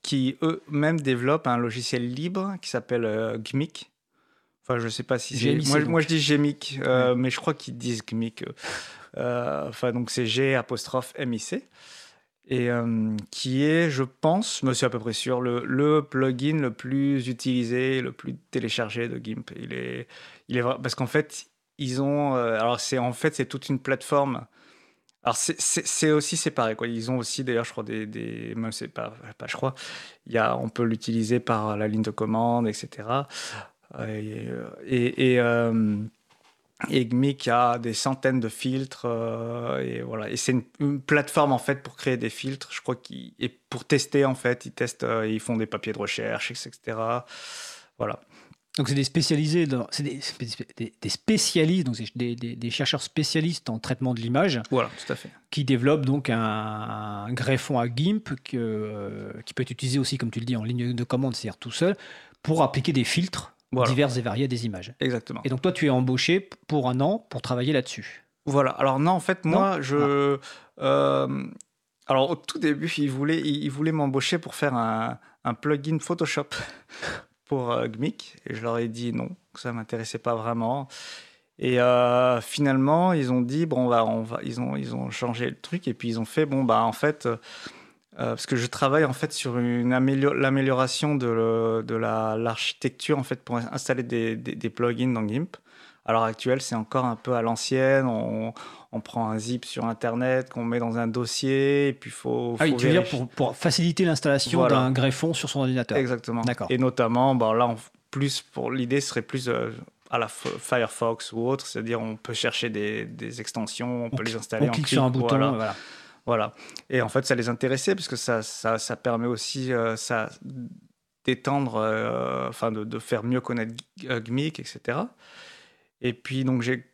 qui eux-mêmes développent un logiciel libre qui s'appelle GMIC. Enfin, je sais pas si c'est. Moi, moi, je dis GMIC, mais je crois qu'ils disent GMIC. Enfin, donc c'est G apostrophe MIC et euh, qui est, je pense, je me suis à peu près sûr, le, plugin le plus utilisé, le plus téléchargé de GIMP. Il est, il est parce qu'en fait, ils ont, euh, alors c'est en fait c'est toute une plateforme. Alors c'est aussi séparé quoi. Ils ont aussi d'ailleurs, je crois des, des c'est pas, pas, je crois. Il y a, on peut l'utiliser par la ligne de commande, etc. Euh, et, et, et GMIC a des centaines de filtres euh, et voilà. Et c'est une, plateforme en fait pour créer des filtres. Je crois qu'ils et pour tester en fait ils testent euh, ils font des papiers de recherche etc voilà. Donc c'est des spécialisés c'est des, des, spécialistes donc des, des, chercheurs spécialistes en traitement de l'image. Voilà tout à fait. Qui développent donc un, greffon à GIMP que, euh, qui peut être utilisé aussi comme tu le dis en ligne de commande c'est-à-dire tout seul pour appliquer des filtres diverses et variées des images. Exactement. Et donc toi, tu es embauché pour un an pour travailler là-dessus. Voilà. Alors non, en fait, moi, je... Euh, alors au tout début, ils voulaient, ils voulaient m'embaucher pour faire un, un plugin Photoshop pour euh, GMIC. Et je leur ai dit non, que ça m'intéressait pas vraiment. Et euh, finalement, ils ont dit bon, bah, on va, ils ont, ils ont changé le truc et puis ils ont fait bon, bah en fait, euh, parce que je travaille en fait sur une l'amélioration de, de l'architecture en fait pour installer des, des, plugins dans GIMP. À l'heure actuelle, c'est encore un peu à l'ancienne. On, on, prend un zip sur Internet qu'on met dans un dossier et puis faut. Ah oui, tu veux dire pour, pour faciliter l'installation d'un greffon sur son ordinateur. Exactement. D'accord. Et notamment, bon, là, en plus pour l'idée serait plus euh, à la Firefox ou autre, c'est-à-dire on peut chercher des, des extensions, on, peut les installer. On clique sur un bouton, voilà. Voilà. Et en fait, ça les intéressait parce que ça, ça, ça permet aussi ça, d'étendre, enfin de, de, faire mieux connaître GMIC, etc. Et puis, donc, j'ai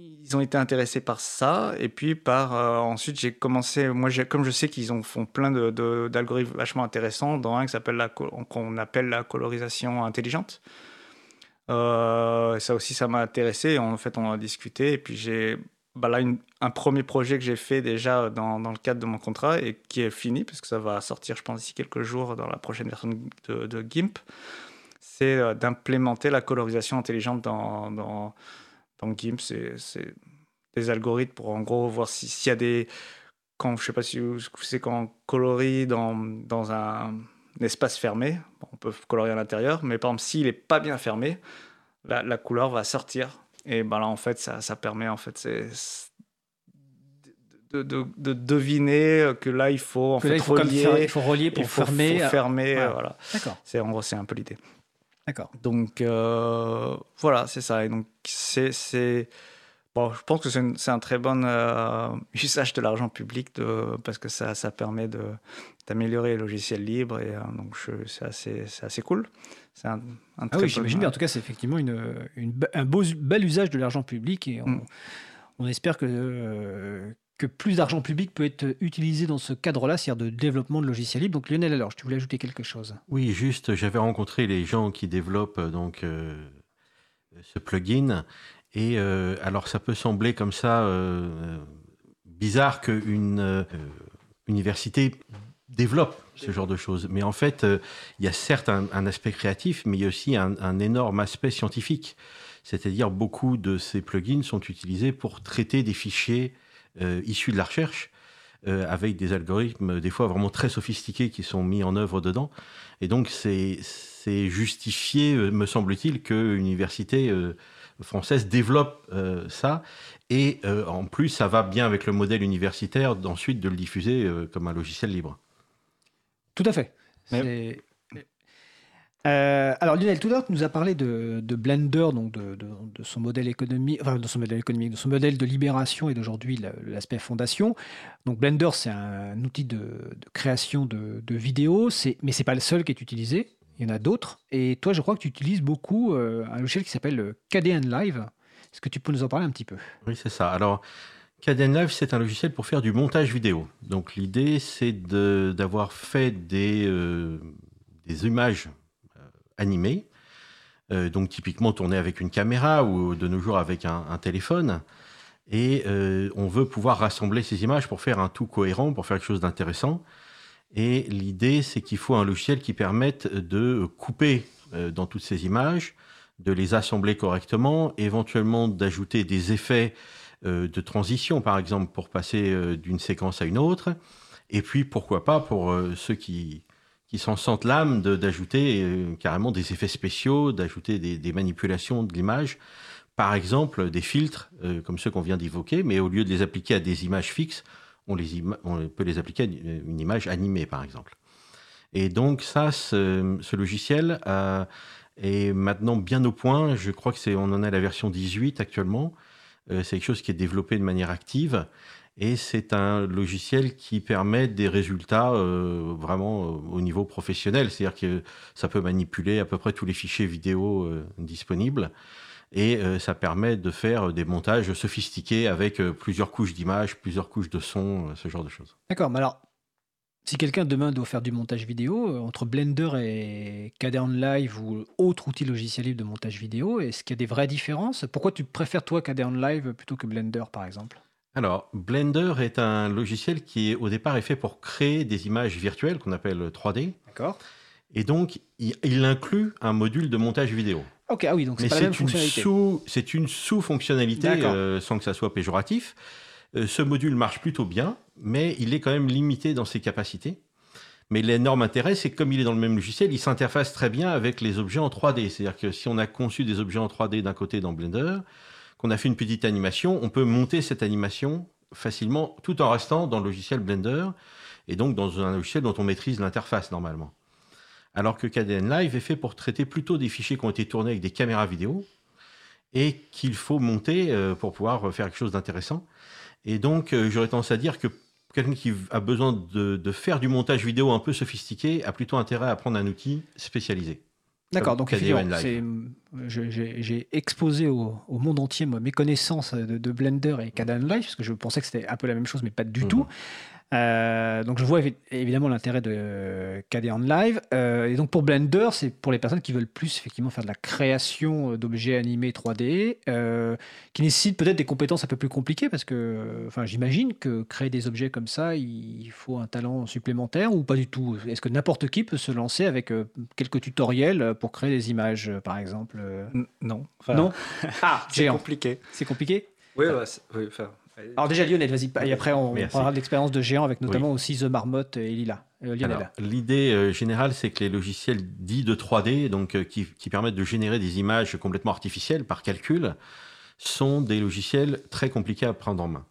ils ont été intéressés par ça et puis par ensuite j'ai commencé moi comme je sais qu'ils ont font plein d'algorithmes vachement intéressants dans un qui s'appelle la qu'on appelle la colorisation intelligente euh, ça aussi, ça m'a intéressé. En fait, on a discuté. Et puis, j'ai bah là un premier projet que j'ai fait déjà dans, dans, le cadre de mon contrat et qui est fini, parce que ça va sortir, je pense, d'ici quelques jours dans la prochaine version de, GIMP. C'est euh, d'implémenter la colorisation intelligente dans, dans, GIMP. C'est des algorithmes pour, en gros, voir s'il y a des. Quand, je sais pas si vous savez, quand on colorie dans, dans un espace fermé, on peut colorier à l'intérieur, mais par exemple, s'il n'est pas bien fermé, la, couleur va sortir. Et ben là, en fait, ça, ça permet en fait, de, de, de, deviner que là, il faut en fait il faut relier. il faut relier pour fermer. Faut fermer, voilà. D'accord. C'est en gros, c'est un peu l'idée. D'accord. Donc euh, voilà, c'est ça. Et donc c'est Bon, je pense que c'est un très bon euh, usage de l'argent public de, parce que ça, ça permet d'améliorer les logiciels libres et euh, donc c'est assez, assez cool. C'est un, un ah oui, j'imagine bien. En tout cas, c'est effectivement une, une, un beau, bel usage de l'argent public et on, mm. on espère que, euh, que plus d'argent public peut être utilisé dans ce cadre-là, c'est-à-dire de développement de logiciels libres. Donc Lionel, alors, tu voulais ajouter quelque chose Oui, juste, j'avais rencontré les gens qui développent donc ce plugin et euh, alors ça peut sembler comme ça euh, bizarre qu'une euh, université développe ce genre de choses. Mais en fait, il y a certes un, aspect créatif, mais il y a aussi un, énorme aspect scientifique. C'est-à-dire beaucoup de ces plugins sont utilisés pour traiter des fichiers issus de la recherche. avec des algorithmes des fois vraiment très sophistiqués qui sont mis en œuvre dedans. Et donc c'est justifié, me semble-t-il, que l'université française développe euh, ça. Et euh, en plus, ça va bien avec le modèle universitaire d'ensuite de le diffuser euh, comme un logiciel libre. Tout à fait. alors Lionel, tu nous as parlé de, Blender, donc de, son modèle économique, enfin de son modèle économique, de son modèle de libération et d'aujourd'hui l'aspect fondation. Donc Blender, c'est un outil de, création de, vidéos, mais c'est pas le seul qui est utilisé. Il y en a d'autres. Et toi, je crois que tu utilises beaucoup euh, un logiciel qui s'appelle euh, KDN Live. Est-ce que tu peux nous en parler un petit peu? Oui, c'est ça. Alors, KDN Live, c'est un logiciel pour faire du montage vidéo. Donc, l'idée, c'est d'avoir fait des, euh, des images animées. donc, typiquement tournées avec une caméra ou de nos jours avec un, un téléphone. Et on veut pouvoir rassembler ces images pour faire un tout cohérent, pour faire quelque chose d'intéressant. Et l'idée, c'est qu'il faut un logiciel qui permette de couper euh, dans toutes ces images, de les assembler correctement, éventuellement d'ajouter des effets euh, de transition, par exemple, pour passer euh, d'une séquence à une autre. Et puis, pourquoi pas, pour ceux qui, qui s'en sentent l'âme, d'ajouter carrément des effets spéciaux, d'ajouter des, manipulations de l'image. Par exemple, des filtres, comme ceux qu'on vient d'évoquer, mais au lieu de les appliquer à des images fixes, on, les on peut les appliquer à une image animée, par exemple. Et donc ça, ce, logiciel euh, est maintenant bien au point. Je crois que c'est, on en a la version 18 actuellement. Euh, c'est quelque chose qui est développé de manière active. Et c'est un logiciel qui permet des résultats euh, vraiment au niveau professionnel. C'est-à-dire que ça peut manipuler à peu près tous les fichiers vidéo disponibles. Et euh, ça permet de faire des montages sophistiqués avec euh, plusieurs couches d'images, plusieurs couches de son, euh, ce genre de choses. D'accord, mais alors, si quelqu'un demain doit faire du montage vidéo, entre Blender et KDN Live ou autre outil logiciel libre de montage vidéo, est-ce qu'il y a des vraies différences? Pourquoi tu préfères toi KDN Live plutôt que Blender par exemple? Alors, Blender est un logiciel qui, au départ, est fait pour créer des images virtuelles qu'on appelle 3D. D'accord. Et donc, il, inclut un module de montage vidéo. Ok, ah oui, donc c'est pas la même fonctionnalité. C'est une sous-fonctionnalité euh, sans que ça soit péjoratif. Euh, ce module marche plutôt bien, mais il est quand même limité dans ses capacités. Mais l'énorme intérêt, c'est que comme il est dans le même logiciel, il s'interface très bien avec les objets en 3D. C'est-à-dire que si on a conçu des objets en 3D d'un côté dans Blender, qu'on a fait une petite animation, on peut monter cette animation facilement tout en restant dans le logiciel Blender et donc dans un logiciel dont on maîtrise l'interface normalement alors que KDN Live est fait pour traiter plutôt des fichiers qui ont été tournés avec des caméras vidéo et qu'il faut monter euh, pour pouvoir faire quelque chose d'intéressant. Et donc, euh, j'aurais tendance à dire que quelqu'un qui a besoin de, faire du montage vidéo un peu sophistiqué a plutôt intérêt à prendre un outil spécialisé. D'accord, donc j'ai exposé au, monde entier mes connaissances de, Blender et Caden Live, parce que je pensais que c'était un peu la même chose, mais pas du mhm. tout. Euh, donc je vois évidemment l'intérêt de KD en live. Euh, et donc pour Blender, c'est pour les personnes qui veulent plus effectivement faire de la création d'objets animés 3D, euh, qui nécessitent peut-être des compétences un peu plus compliquées parce que, enfin, j'imagine que créer des objets comme ça, il faut un talent supplémentaire ou pas du tout? Est-ce que n'importe qui peut se lancer avec quelques tutoriels pour créer des images, par exemple Non. non? Ah, c'est compliqué. C'est compliqué? Oui, oui enfin, alors déjà Lionel, vas-y, et après on parlera de l'expérience de géant avec notamment aussi The Marmotte et Lila. Euh, l'idée euh, générale, c'est que les logiciels dits de 3D, donc euh, qui, permettent de générer des images complètement artificielles par calcul, sont des logiciels très compliqués à prendre en main.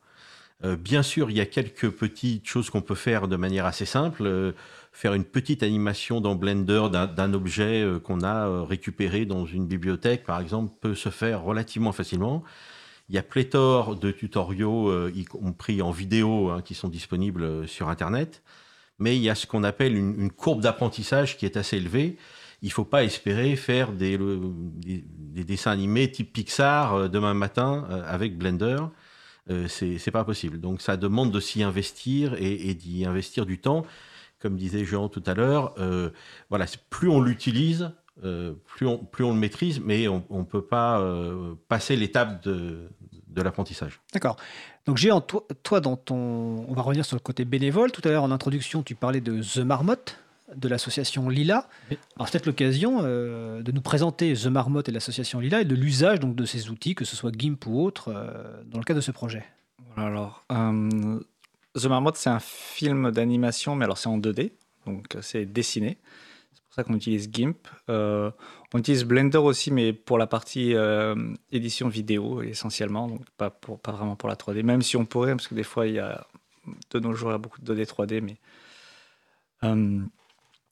bien sûr, il y a quelques petites choses qu'on peut faire de manière assez simple. faire une petite animation dans Blender d'un objet qu'on a récupéré dans une bibliothèque, par exemple, peut se faire relativement facilement. Il y a pléthore de tutoriaux, euh, y compris en vidéo, hein, qui sont disponibles euh, sur Internet. Mais il y a ce qu'on appelle une, courbe d'apprentissage qui est assez élevée. Il ne faut pas espérer faire des, des, dessins animés type Pixar euh, demain matin avec Blender. C'est pas possible. Donc ça demande de s'y investir et, d'y investir du temps. Comme disait Jean tout à l'heure, voilà, plus on l'utilise, euh, plus, on, plus on le maîtrise, mais on ne peut pas euh, passer l'étape de, de l'apprentissage. D'accord. Donc, Géant, toi, toi, dans ton. On va revenir sur le côté bénévole. Tout à l'heure, en introduction, tu parlais de The Marmotte, de l'association Lila. Alors, c'est peut-être l'occasion euh, de nous présenter The Marmotte et l'association Lila et de l'usage donc, de ces outils, que ce soit GIMP ou autre, dans le cadre de ce projet. alors, The Marmotte, c'est un film d'animation, mais alors c'est en 2D, donc c'est dessiné ça qu'on utilise GIMP. Euh, on utilise Blender aussi, mais pour la partie euh, édition vidéo essentiellement, donc pas, vraiment pour la 3D, même si on pourrait, parce que des fois, il y a, de nos jours, il y a beaucoup de données 3D, mais euh,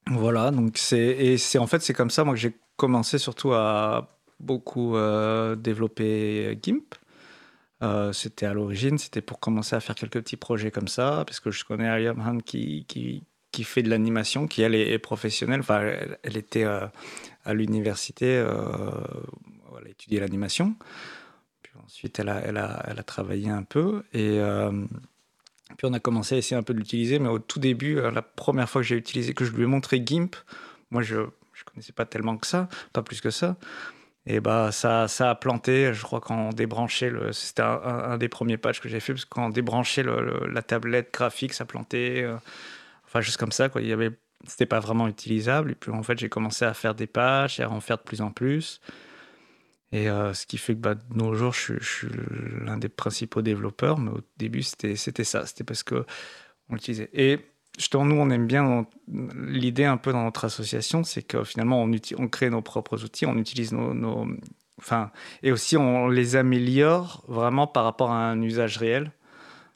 voilà, donc c'est, en fait, c'est comme ça, moi, que j'ai commencé surtout à beaucoup développer GIMP. c'était à l'origine, c'était pour commencer à faire quelques petits projets comme ça, parce que je connais Ariam Han qui, qui fait de l'animation, qui elle est, professionnelle. Enfin, elle, était euh, à l'université, euh, elle a étudié l'animation. Puis ensuite, elle a, elle, a, elle a travaillé un peu. Et euh, puis on a commencé à essayer un peu de l'utiliser. Mais au tout début, la première fois que j'ai utilisé, que je lui ai montré GIMP, moi je ne connaissais pas tellement que ça, pas plus que ça. Et bah ça, ça a planté. Je crois quand on débranchait le, c'était un, des premiers patchs que j'ai fait parce que quand on débranchait la tablette graphique, ça plantait juste comme ça, quoi. Il y avait, c'était pas vraiment utilisable. Et puis en fait, j'ai commencé à faire des pages et à en faire de plus en plus. Et euh, ce qui fait que bah, de nos jours, je, suis l'un des principaux développeurs. Mais au début, c'était, c'était ça. C'était parce que on l'utilisait. Et justement, nous, on aime bien l'idée un peu dans notre association, c'est que finalement, on, on crée nos propres outils, on utilise nos, nos, Enfin, et aussi, on les améliore vraiment par rapport à un usage réel.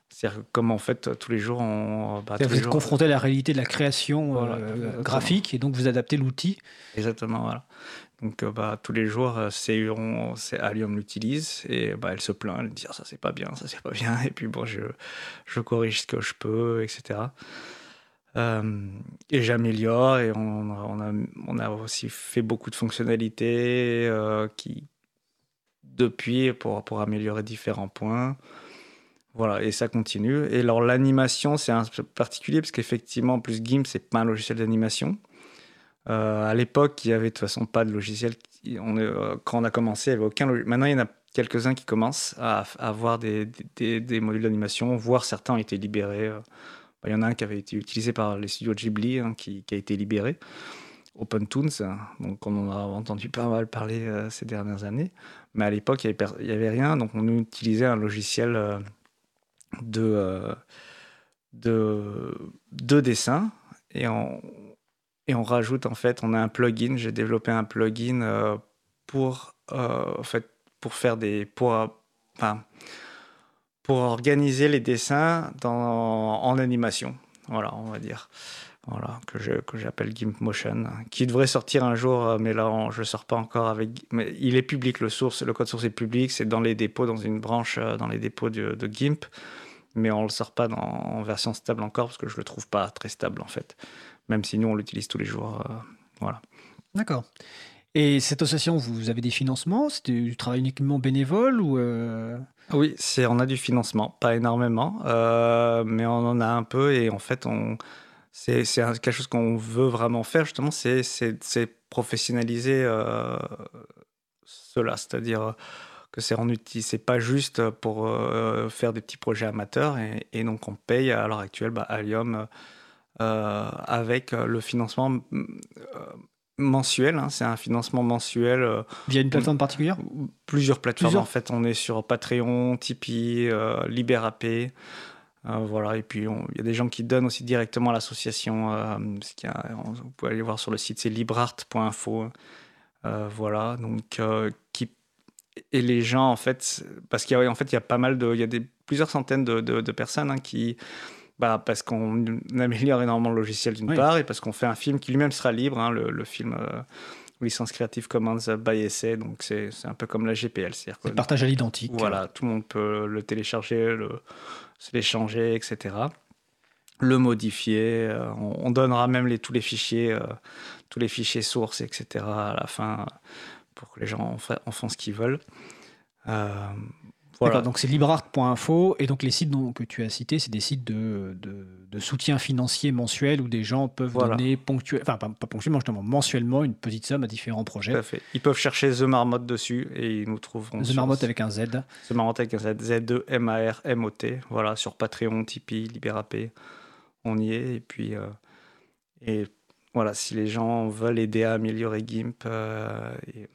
C'est-à-dire comme en fait tous les jours on. Bah, vous êtes confronté à la réalité de la création euh, graphique et donc vous adaptez l'outil. Exactement, voilà. Donc euh, bah, tous les jours, euh, c'est Allium l'utilise et bah, elle se plaint, elle dit ah, ça c'est pas bien, ça c'est pas bien. Et puis bon, je, je corrige ce que je peux, etc. et j'améliore et on, on, a, on, a, aussi fait beaucoup de fonctionnalités qui, depuis pour, pour améliorer différents points. Voilà, et ça continue. Et alors l'animation, c'est un peu particulier parce qu'effectivement, en plus GIMP, c'est pas un logiciel d'animation. Euh, à l'époque, il y avait de toute façon pas de logiciel. Euh, quand on a commencé, il n'y avait aucun. Maintenant, il y en a quelques-uns qui commencent à, avoir des, des, modules d'animation, voire certains ont été libérés. Euh, bah, il y en a un qui avait été utilisé par les studios Ghibli, hein, qui, a été libéré. OpenToons, hein, donc on en a entendu pas mal parler ces dernières années. Mais à l'époque, il n'y avait, rien, donc on utilisait un logiciel de, euh, de, de dessins. Et on, rajoute en fait, on a un plugin, j'ai développé un plugin euh, pour, euh, pour faire des, pour, organiser les dessins en animation, voilà, on va dire. Voilà, que, j'appelle GIMP Motion, qui devrait sortir un jour, mais là je ne sors pas encore avec. Mais il est public, le, source, le code source est public, c'est dans les dépôts, dans une branche, dans les dépôts de, GIMP. mais on le sort pas en version stable encore parce que je le trouve pas très stable en fait. Même si nous on l'utilise tous les jours, euh, voilà. D'accord. Et cette association, vous avez des financements? C'est du travail uniquement bénévole ou euh? Oui, on a du financement, pas énormément, euh, mais on en a un peu et en fait on c'est quelque chose qu'on veut vraiment faire justement, c'est professionnaliser cela, c'est-à-dire que c'est pas juste pour euh, faire des petits projets amateurs et, donc on paye à l'heure actuelle bah, Allium euh, avec le financement euh, mensuel. Hein. c'est un financement mensuel. Via une plateforme particulière Plusieurs plateformes. En fait, on est sur Patreon, Tipeee, LibéraP. voilà, et puis il y a des gens qui donnent aussi directement à l'association. vous pouvez aller voir sur le site, c'est librart.info. voilà, donc qui et les gens, en fait, parce qu'il y a, en fait, il y a pas mal de, il y a des, plusieurs centaines de, de, personnes hein, qui, bah, parce qu'on améliore énormément le logiciel d'une part, et parce qu'on fait un film qui lui-même sera libre, hein, le, le, film euh, licence Creative Commons by essai, donc c'est un peu comme la GPL. C'est partage à l'identique. Voilà, tout le monde peut le télécharger, l'échanger, etc. Le modifier, euh, on, donnera même les, tous les fichiers, euh, tous les fichiers sources, etc. à la fin pour que les gens en, font ce qu'ils veulent. Euh, voilà. donc c'est librart.info et donc les sites dont, que tu as cités, c'est des sites de, de, soutien financier mensuel où des gens peuvent donner ponctuellement, enfin pas, ponctuellement, justement, mensuellement une petite somme à différents projets. Tout à fait. Ils peuvent chercher The Marmotte dessus et ils nous trouveront. The Marmotte avec un Z. The Marmotte avec un Z, Z-E-M-A-R-M-O-T. Voilà, sur Patreon, Tipeee, Libérapé, on y est. Et puis, euh, et voilà, si les gens veulent aider à améliorer GIMP, euh, et,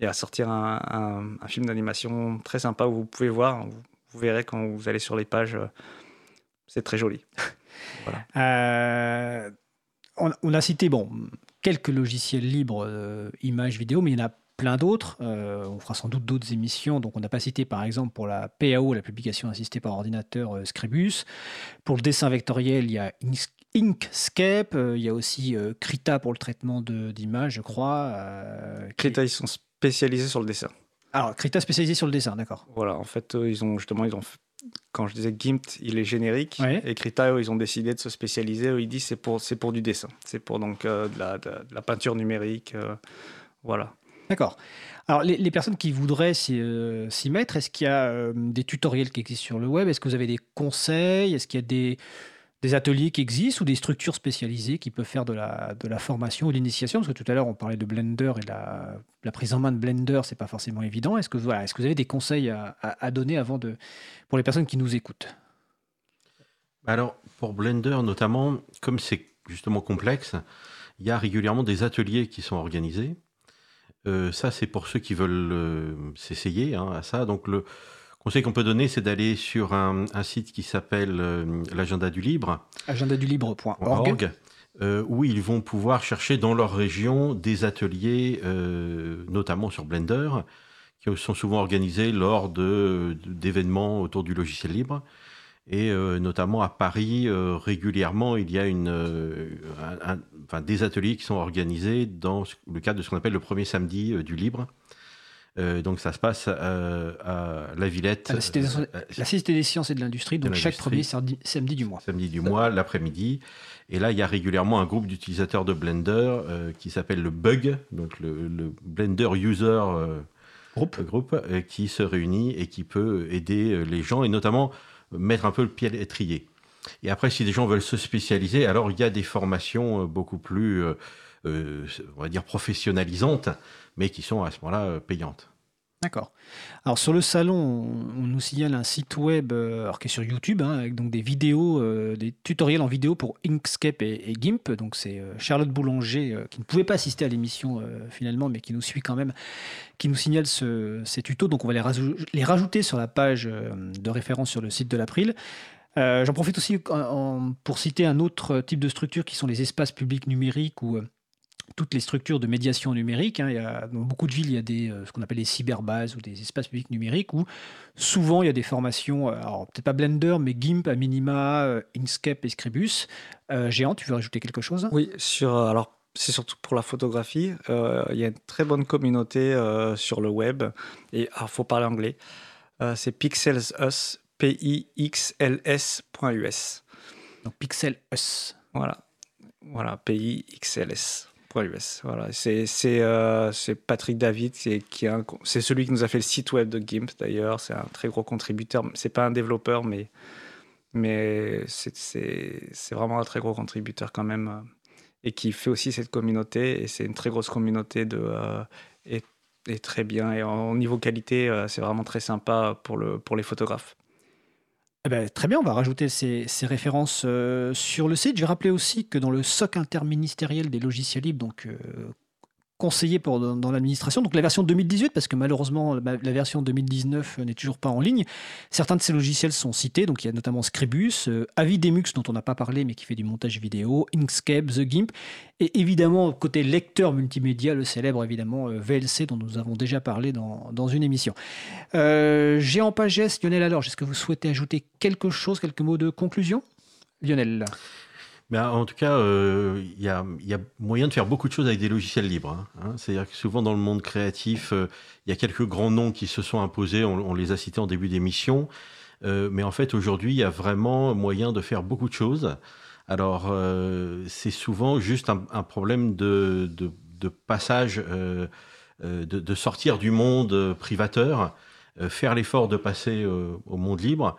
et à sortir un, film d'animation très sympa où vous pouvez voir, vous, verrez quand vous allez sur les pages, euh, c'est très joli. Euh, on, a cité bon, quelques logiciels libres, euh, images, vidéo, mais il y en a plein d'autres. on fera sans doute d'autres émissions. Donc, on n'a pas cité, par exemple, pour la PAO, la publication assistée par ordinateur, Scribus. Pour le dessin vectoriel, il y a Inkscape. il y a aussi Krita pour le traitement d'images, je crois. Krita, ils sont spécialisé sur le dessin. Alors, Krita spécialisé sur le dessin, d'accord. Voilà, en fait, ils ont justement, ils ont, quand je disais GIMP, il est générique, et Krita, ils ont décidé de se spécialiser. ils disent c'est pour, c'est pour du dessin, c'est pour donc euh, de, la, de, la, peinture numérique, euh, voilà. D'accord. Alors, les, personnes qui voudraient euh, s'y mettre, est-ce qu'il y a des tutoriels qui existent sur le web? Est-ce que vous avez des conseils? Est-ce qu'il y a des des ateliers qui existent ou des structures spécialisées qui peuvent faire de la, formation ou de l'initiation? Parce que tout à l'heure, on parlait de Blender et la, prise en main de Blender, c'est pas forcément évident. Est-ce que, vous avez des conseils à, donner avant de, pour les personnes qui nous écoutent? Alors, pour Blender notamment, comme c'est justement complexe, il y a régulièrement des ateliers qui sont organisés. Euh, ça, c'est pour ceux qui veulent euh, s'essayer hein, à ça. Donc, le, conseil qu'on peut donner, c'est d'aller sur un, site qui s'appelle euh, l'agenda du libre. agendadulibre.org. Euh, où ils vont pouvoir chercher dans leur région des ateliers, euh, notamment sur Blender, qui sont souvent organisés lors d'événements autour du logiciel libre. Et notamment à Paris, régulièrement, il y a une, des ateliers qui sont organisés dans le cadre de ce qu'on appelle le premier samedi du libre. Euh, donc ça se passe euh, à la Villette. la, Cité des, Sciences et de l'Industrie, donc chaque premier samedi, du mois. Samedi du mois, l'après-midi. Et là, il y a régulièrement un groupe d'utilisateurs de Blender euh, qui s'appelle le Bug, donc le, Blender User Group, groupe, qui se réunit et qui peut aider les gens et notamment mettre un peu le pied à l'étrier. Et après, si des gens veulent se spécialiser, alors il y a des formations beaucoup plus, on va dire, professionnalisantes mais qui sont à ce moment-là euh, payantes. D'accord. Alors sur le salon, on, nous signale un site web euh, qui est sur YouTube, hein, avec donc des vidéos, euh, des tutoriels en vidéo pour Inkscape et, GIMP. Donc c'est Charlotte Boulanger, qui ne pouvait pas assister à l'émission finalement, mais qui nous suit quand même, qui nous signale ces tutos. Donc on va les, rajouter sur la page de référence sur le site de l'April. J'en profite aussi pour citer un autre type de structure qui sont les espaces publics numériques ou toutes les structures de médiation numérique. Hein. Il y a, dans beaucoup de villes, il y a des, euh, ce qu'on appelle les cyberbases ou des espaces publics numériques où souvent il y a des formations, euh, alors peut-être pas Blender, mais GIMP, à minima, euh, Inkscape et Scribus. Géant, tu veux rajouter quelque chose? Oui, sur, alors c'est surtout pour la photographie. il y a une très bonne communauté sur le web et il faut parler anglais. c'est Pixels Us, pixls.us. Donc Pixel Us. Voilà, voilà, euh, c'est Patrick David, c'est celui qui nous a fait le site web de GIMP d'ailleurs. C'est un très gros contributeur. C'est pas un développeur, mais mais c'est vraiment un très gros contributeur quand même euh, et qui fait aussi cette communauté et c'est une très grosse communauté de euh, et, très bien et en, au niveau qualité c'est vraiment très sympa pour le pour les photographes. Eh ben, très bien, on va rajouter ces, ces références euh, sur le site. Je vais rappeler aussi que dans le SOC interministériel des logiciels libres, donc euh, conseillé pour, dans, l'administration, donc la version 2018, parce que malheureusement la, version 2019 n'est toujours pas en ligne, certains de ces logiciels sont cités, donc il y a notamment Scribus, euh, Avidemux dont on n'a pas parlé mais qui fait du montage vidéo, Inkscape, The Gimp, et évidemment côté lecteur multimédia, le célèbre évidemment euh, VLC dont nous avons déjà parlé dans, dans une émission. Euh, Géant Pagès, Lionel alors, est-ce que vous souhaitez ajouter quelque chose, quelques mots de conclusion? Lionel Mais en tout cas, euh, il y, a, y a moyen de faire beaucoup de choses avec des logiciels libres. hein, hein. C'est-à-dire que souvent dans le monde créatif, euh, il y a quelques grands noms qui se sont imposés, on, les a cités en début d'émission. Euh, mais en fait, aujourd'hui, il y a vraiment moyen de faire beaucoup de choses. Alors, euh, c'est souvent juste un, problème de, de- de passage, euh, euh, de, de sortir du monde euh, privateur, euh, faire l'effort de passer euh, au monde libre.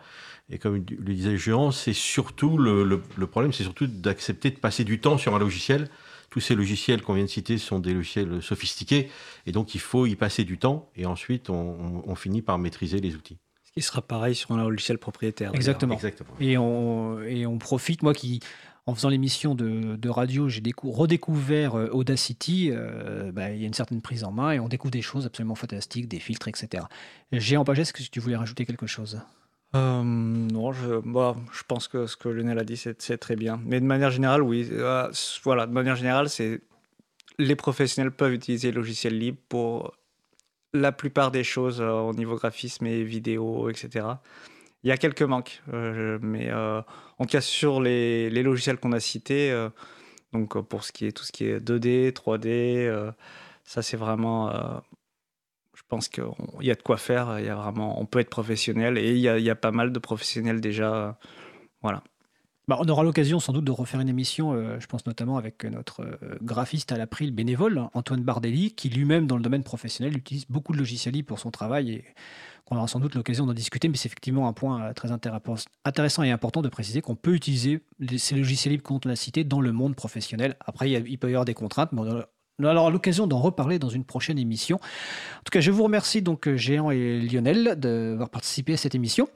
Et comme le disait Jean, c'est surtout le, le- le problème, c'est surtout d'accepter de passer du temps sur un logiciel. Tous ces logiciels qu'on vient de citer sont des logiciels sophistiqués, et donc il faut y passer du temps, et ensuite on, on- on finit par maîtriser les outils. Ce qui sera pareil sur un logiciel propriétaire. Exactement. Exactement. Et on, et on profite, moi qui, en faisant l'émission de, de radio, j'ai décou- redécouvert euh, Audacity, euh, bah, il y a une certaine prise en main et on découvre des choses absolument fantastiques, des filtres, etc. Géant Pagès, est-ce que tu voulais rajouter quelque chose? Euh, non, je, bah, je pense que ce que Lionel a dit, c'est très bien. Mais de manière générale, oui. euh, voilà, de manière générale, c'est les professionnels peuvent utiliser le logiciel libre pour la plupart des choses euh, au niveau graphisme et vidéo, etc. Il y a quelques manques, mais en tout cas sur les, les logiciels qu'on a cités, donc pour ce qui est tout ce qui est 2D, 3D, euh, ça c'est vraiment pense qu'il y a de quoi faire. Il y a vraiment, on peut être professionnel et il y a, pas mal de professionnels déjà. Voilà. Bah, on aura l'occasion sans doute de refaire une émission, euh, je pense notamment avec notre euh, graphiste à l'April bénévole, Antoine Bardelli, qui lui-même dans le domaine professionnel utilise beaucoup de logiciels libres pour son travail et qu'on aura sans doute l'occasion d'en discuter, mais c'est effectivement un point euh, très intér- intéressant et important de préciser qu'on peut utiliser ces logiciels libres qu'on a cités dans le monde professionnel. Après, il, il peut y avoir des contraintes, mais on a- on aura l'occasion d'en reparler dans une prochaine émission. En tout cas, je vous remercie donc euh, Géant et Lionel d'avoir participé à cette émission.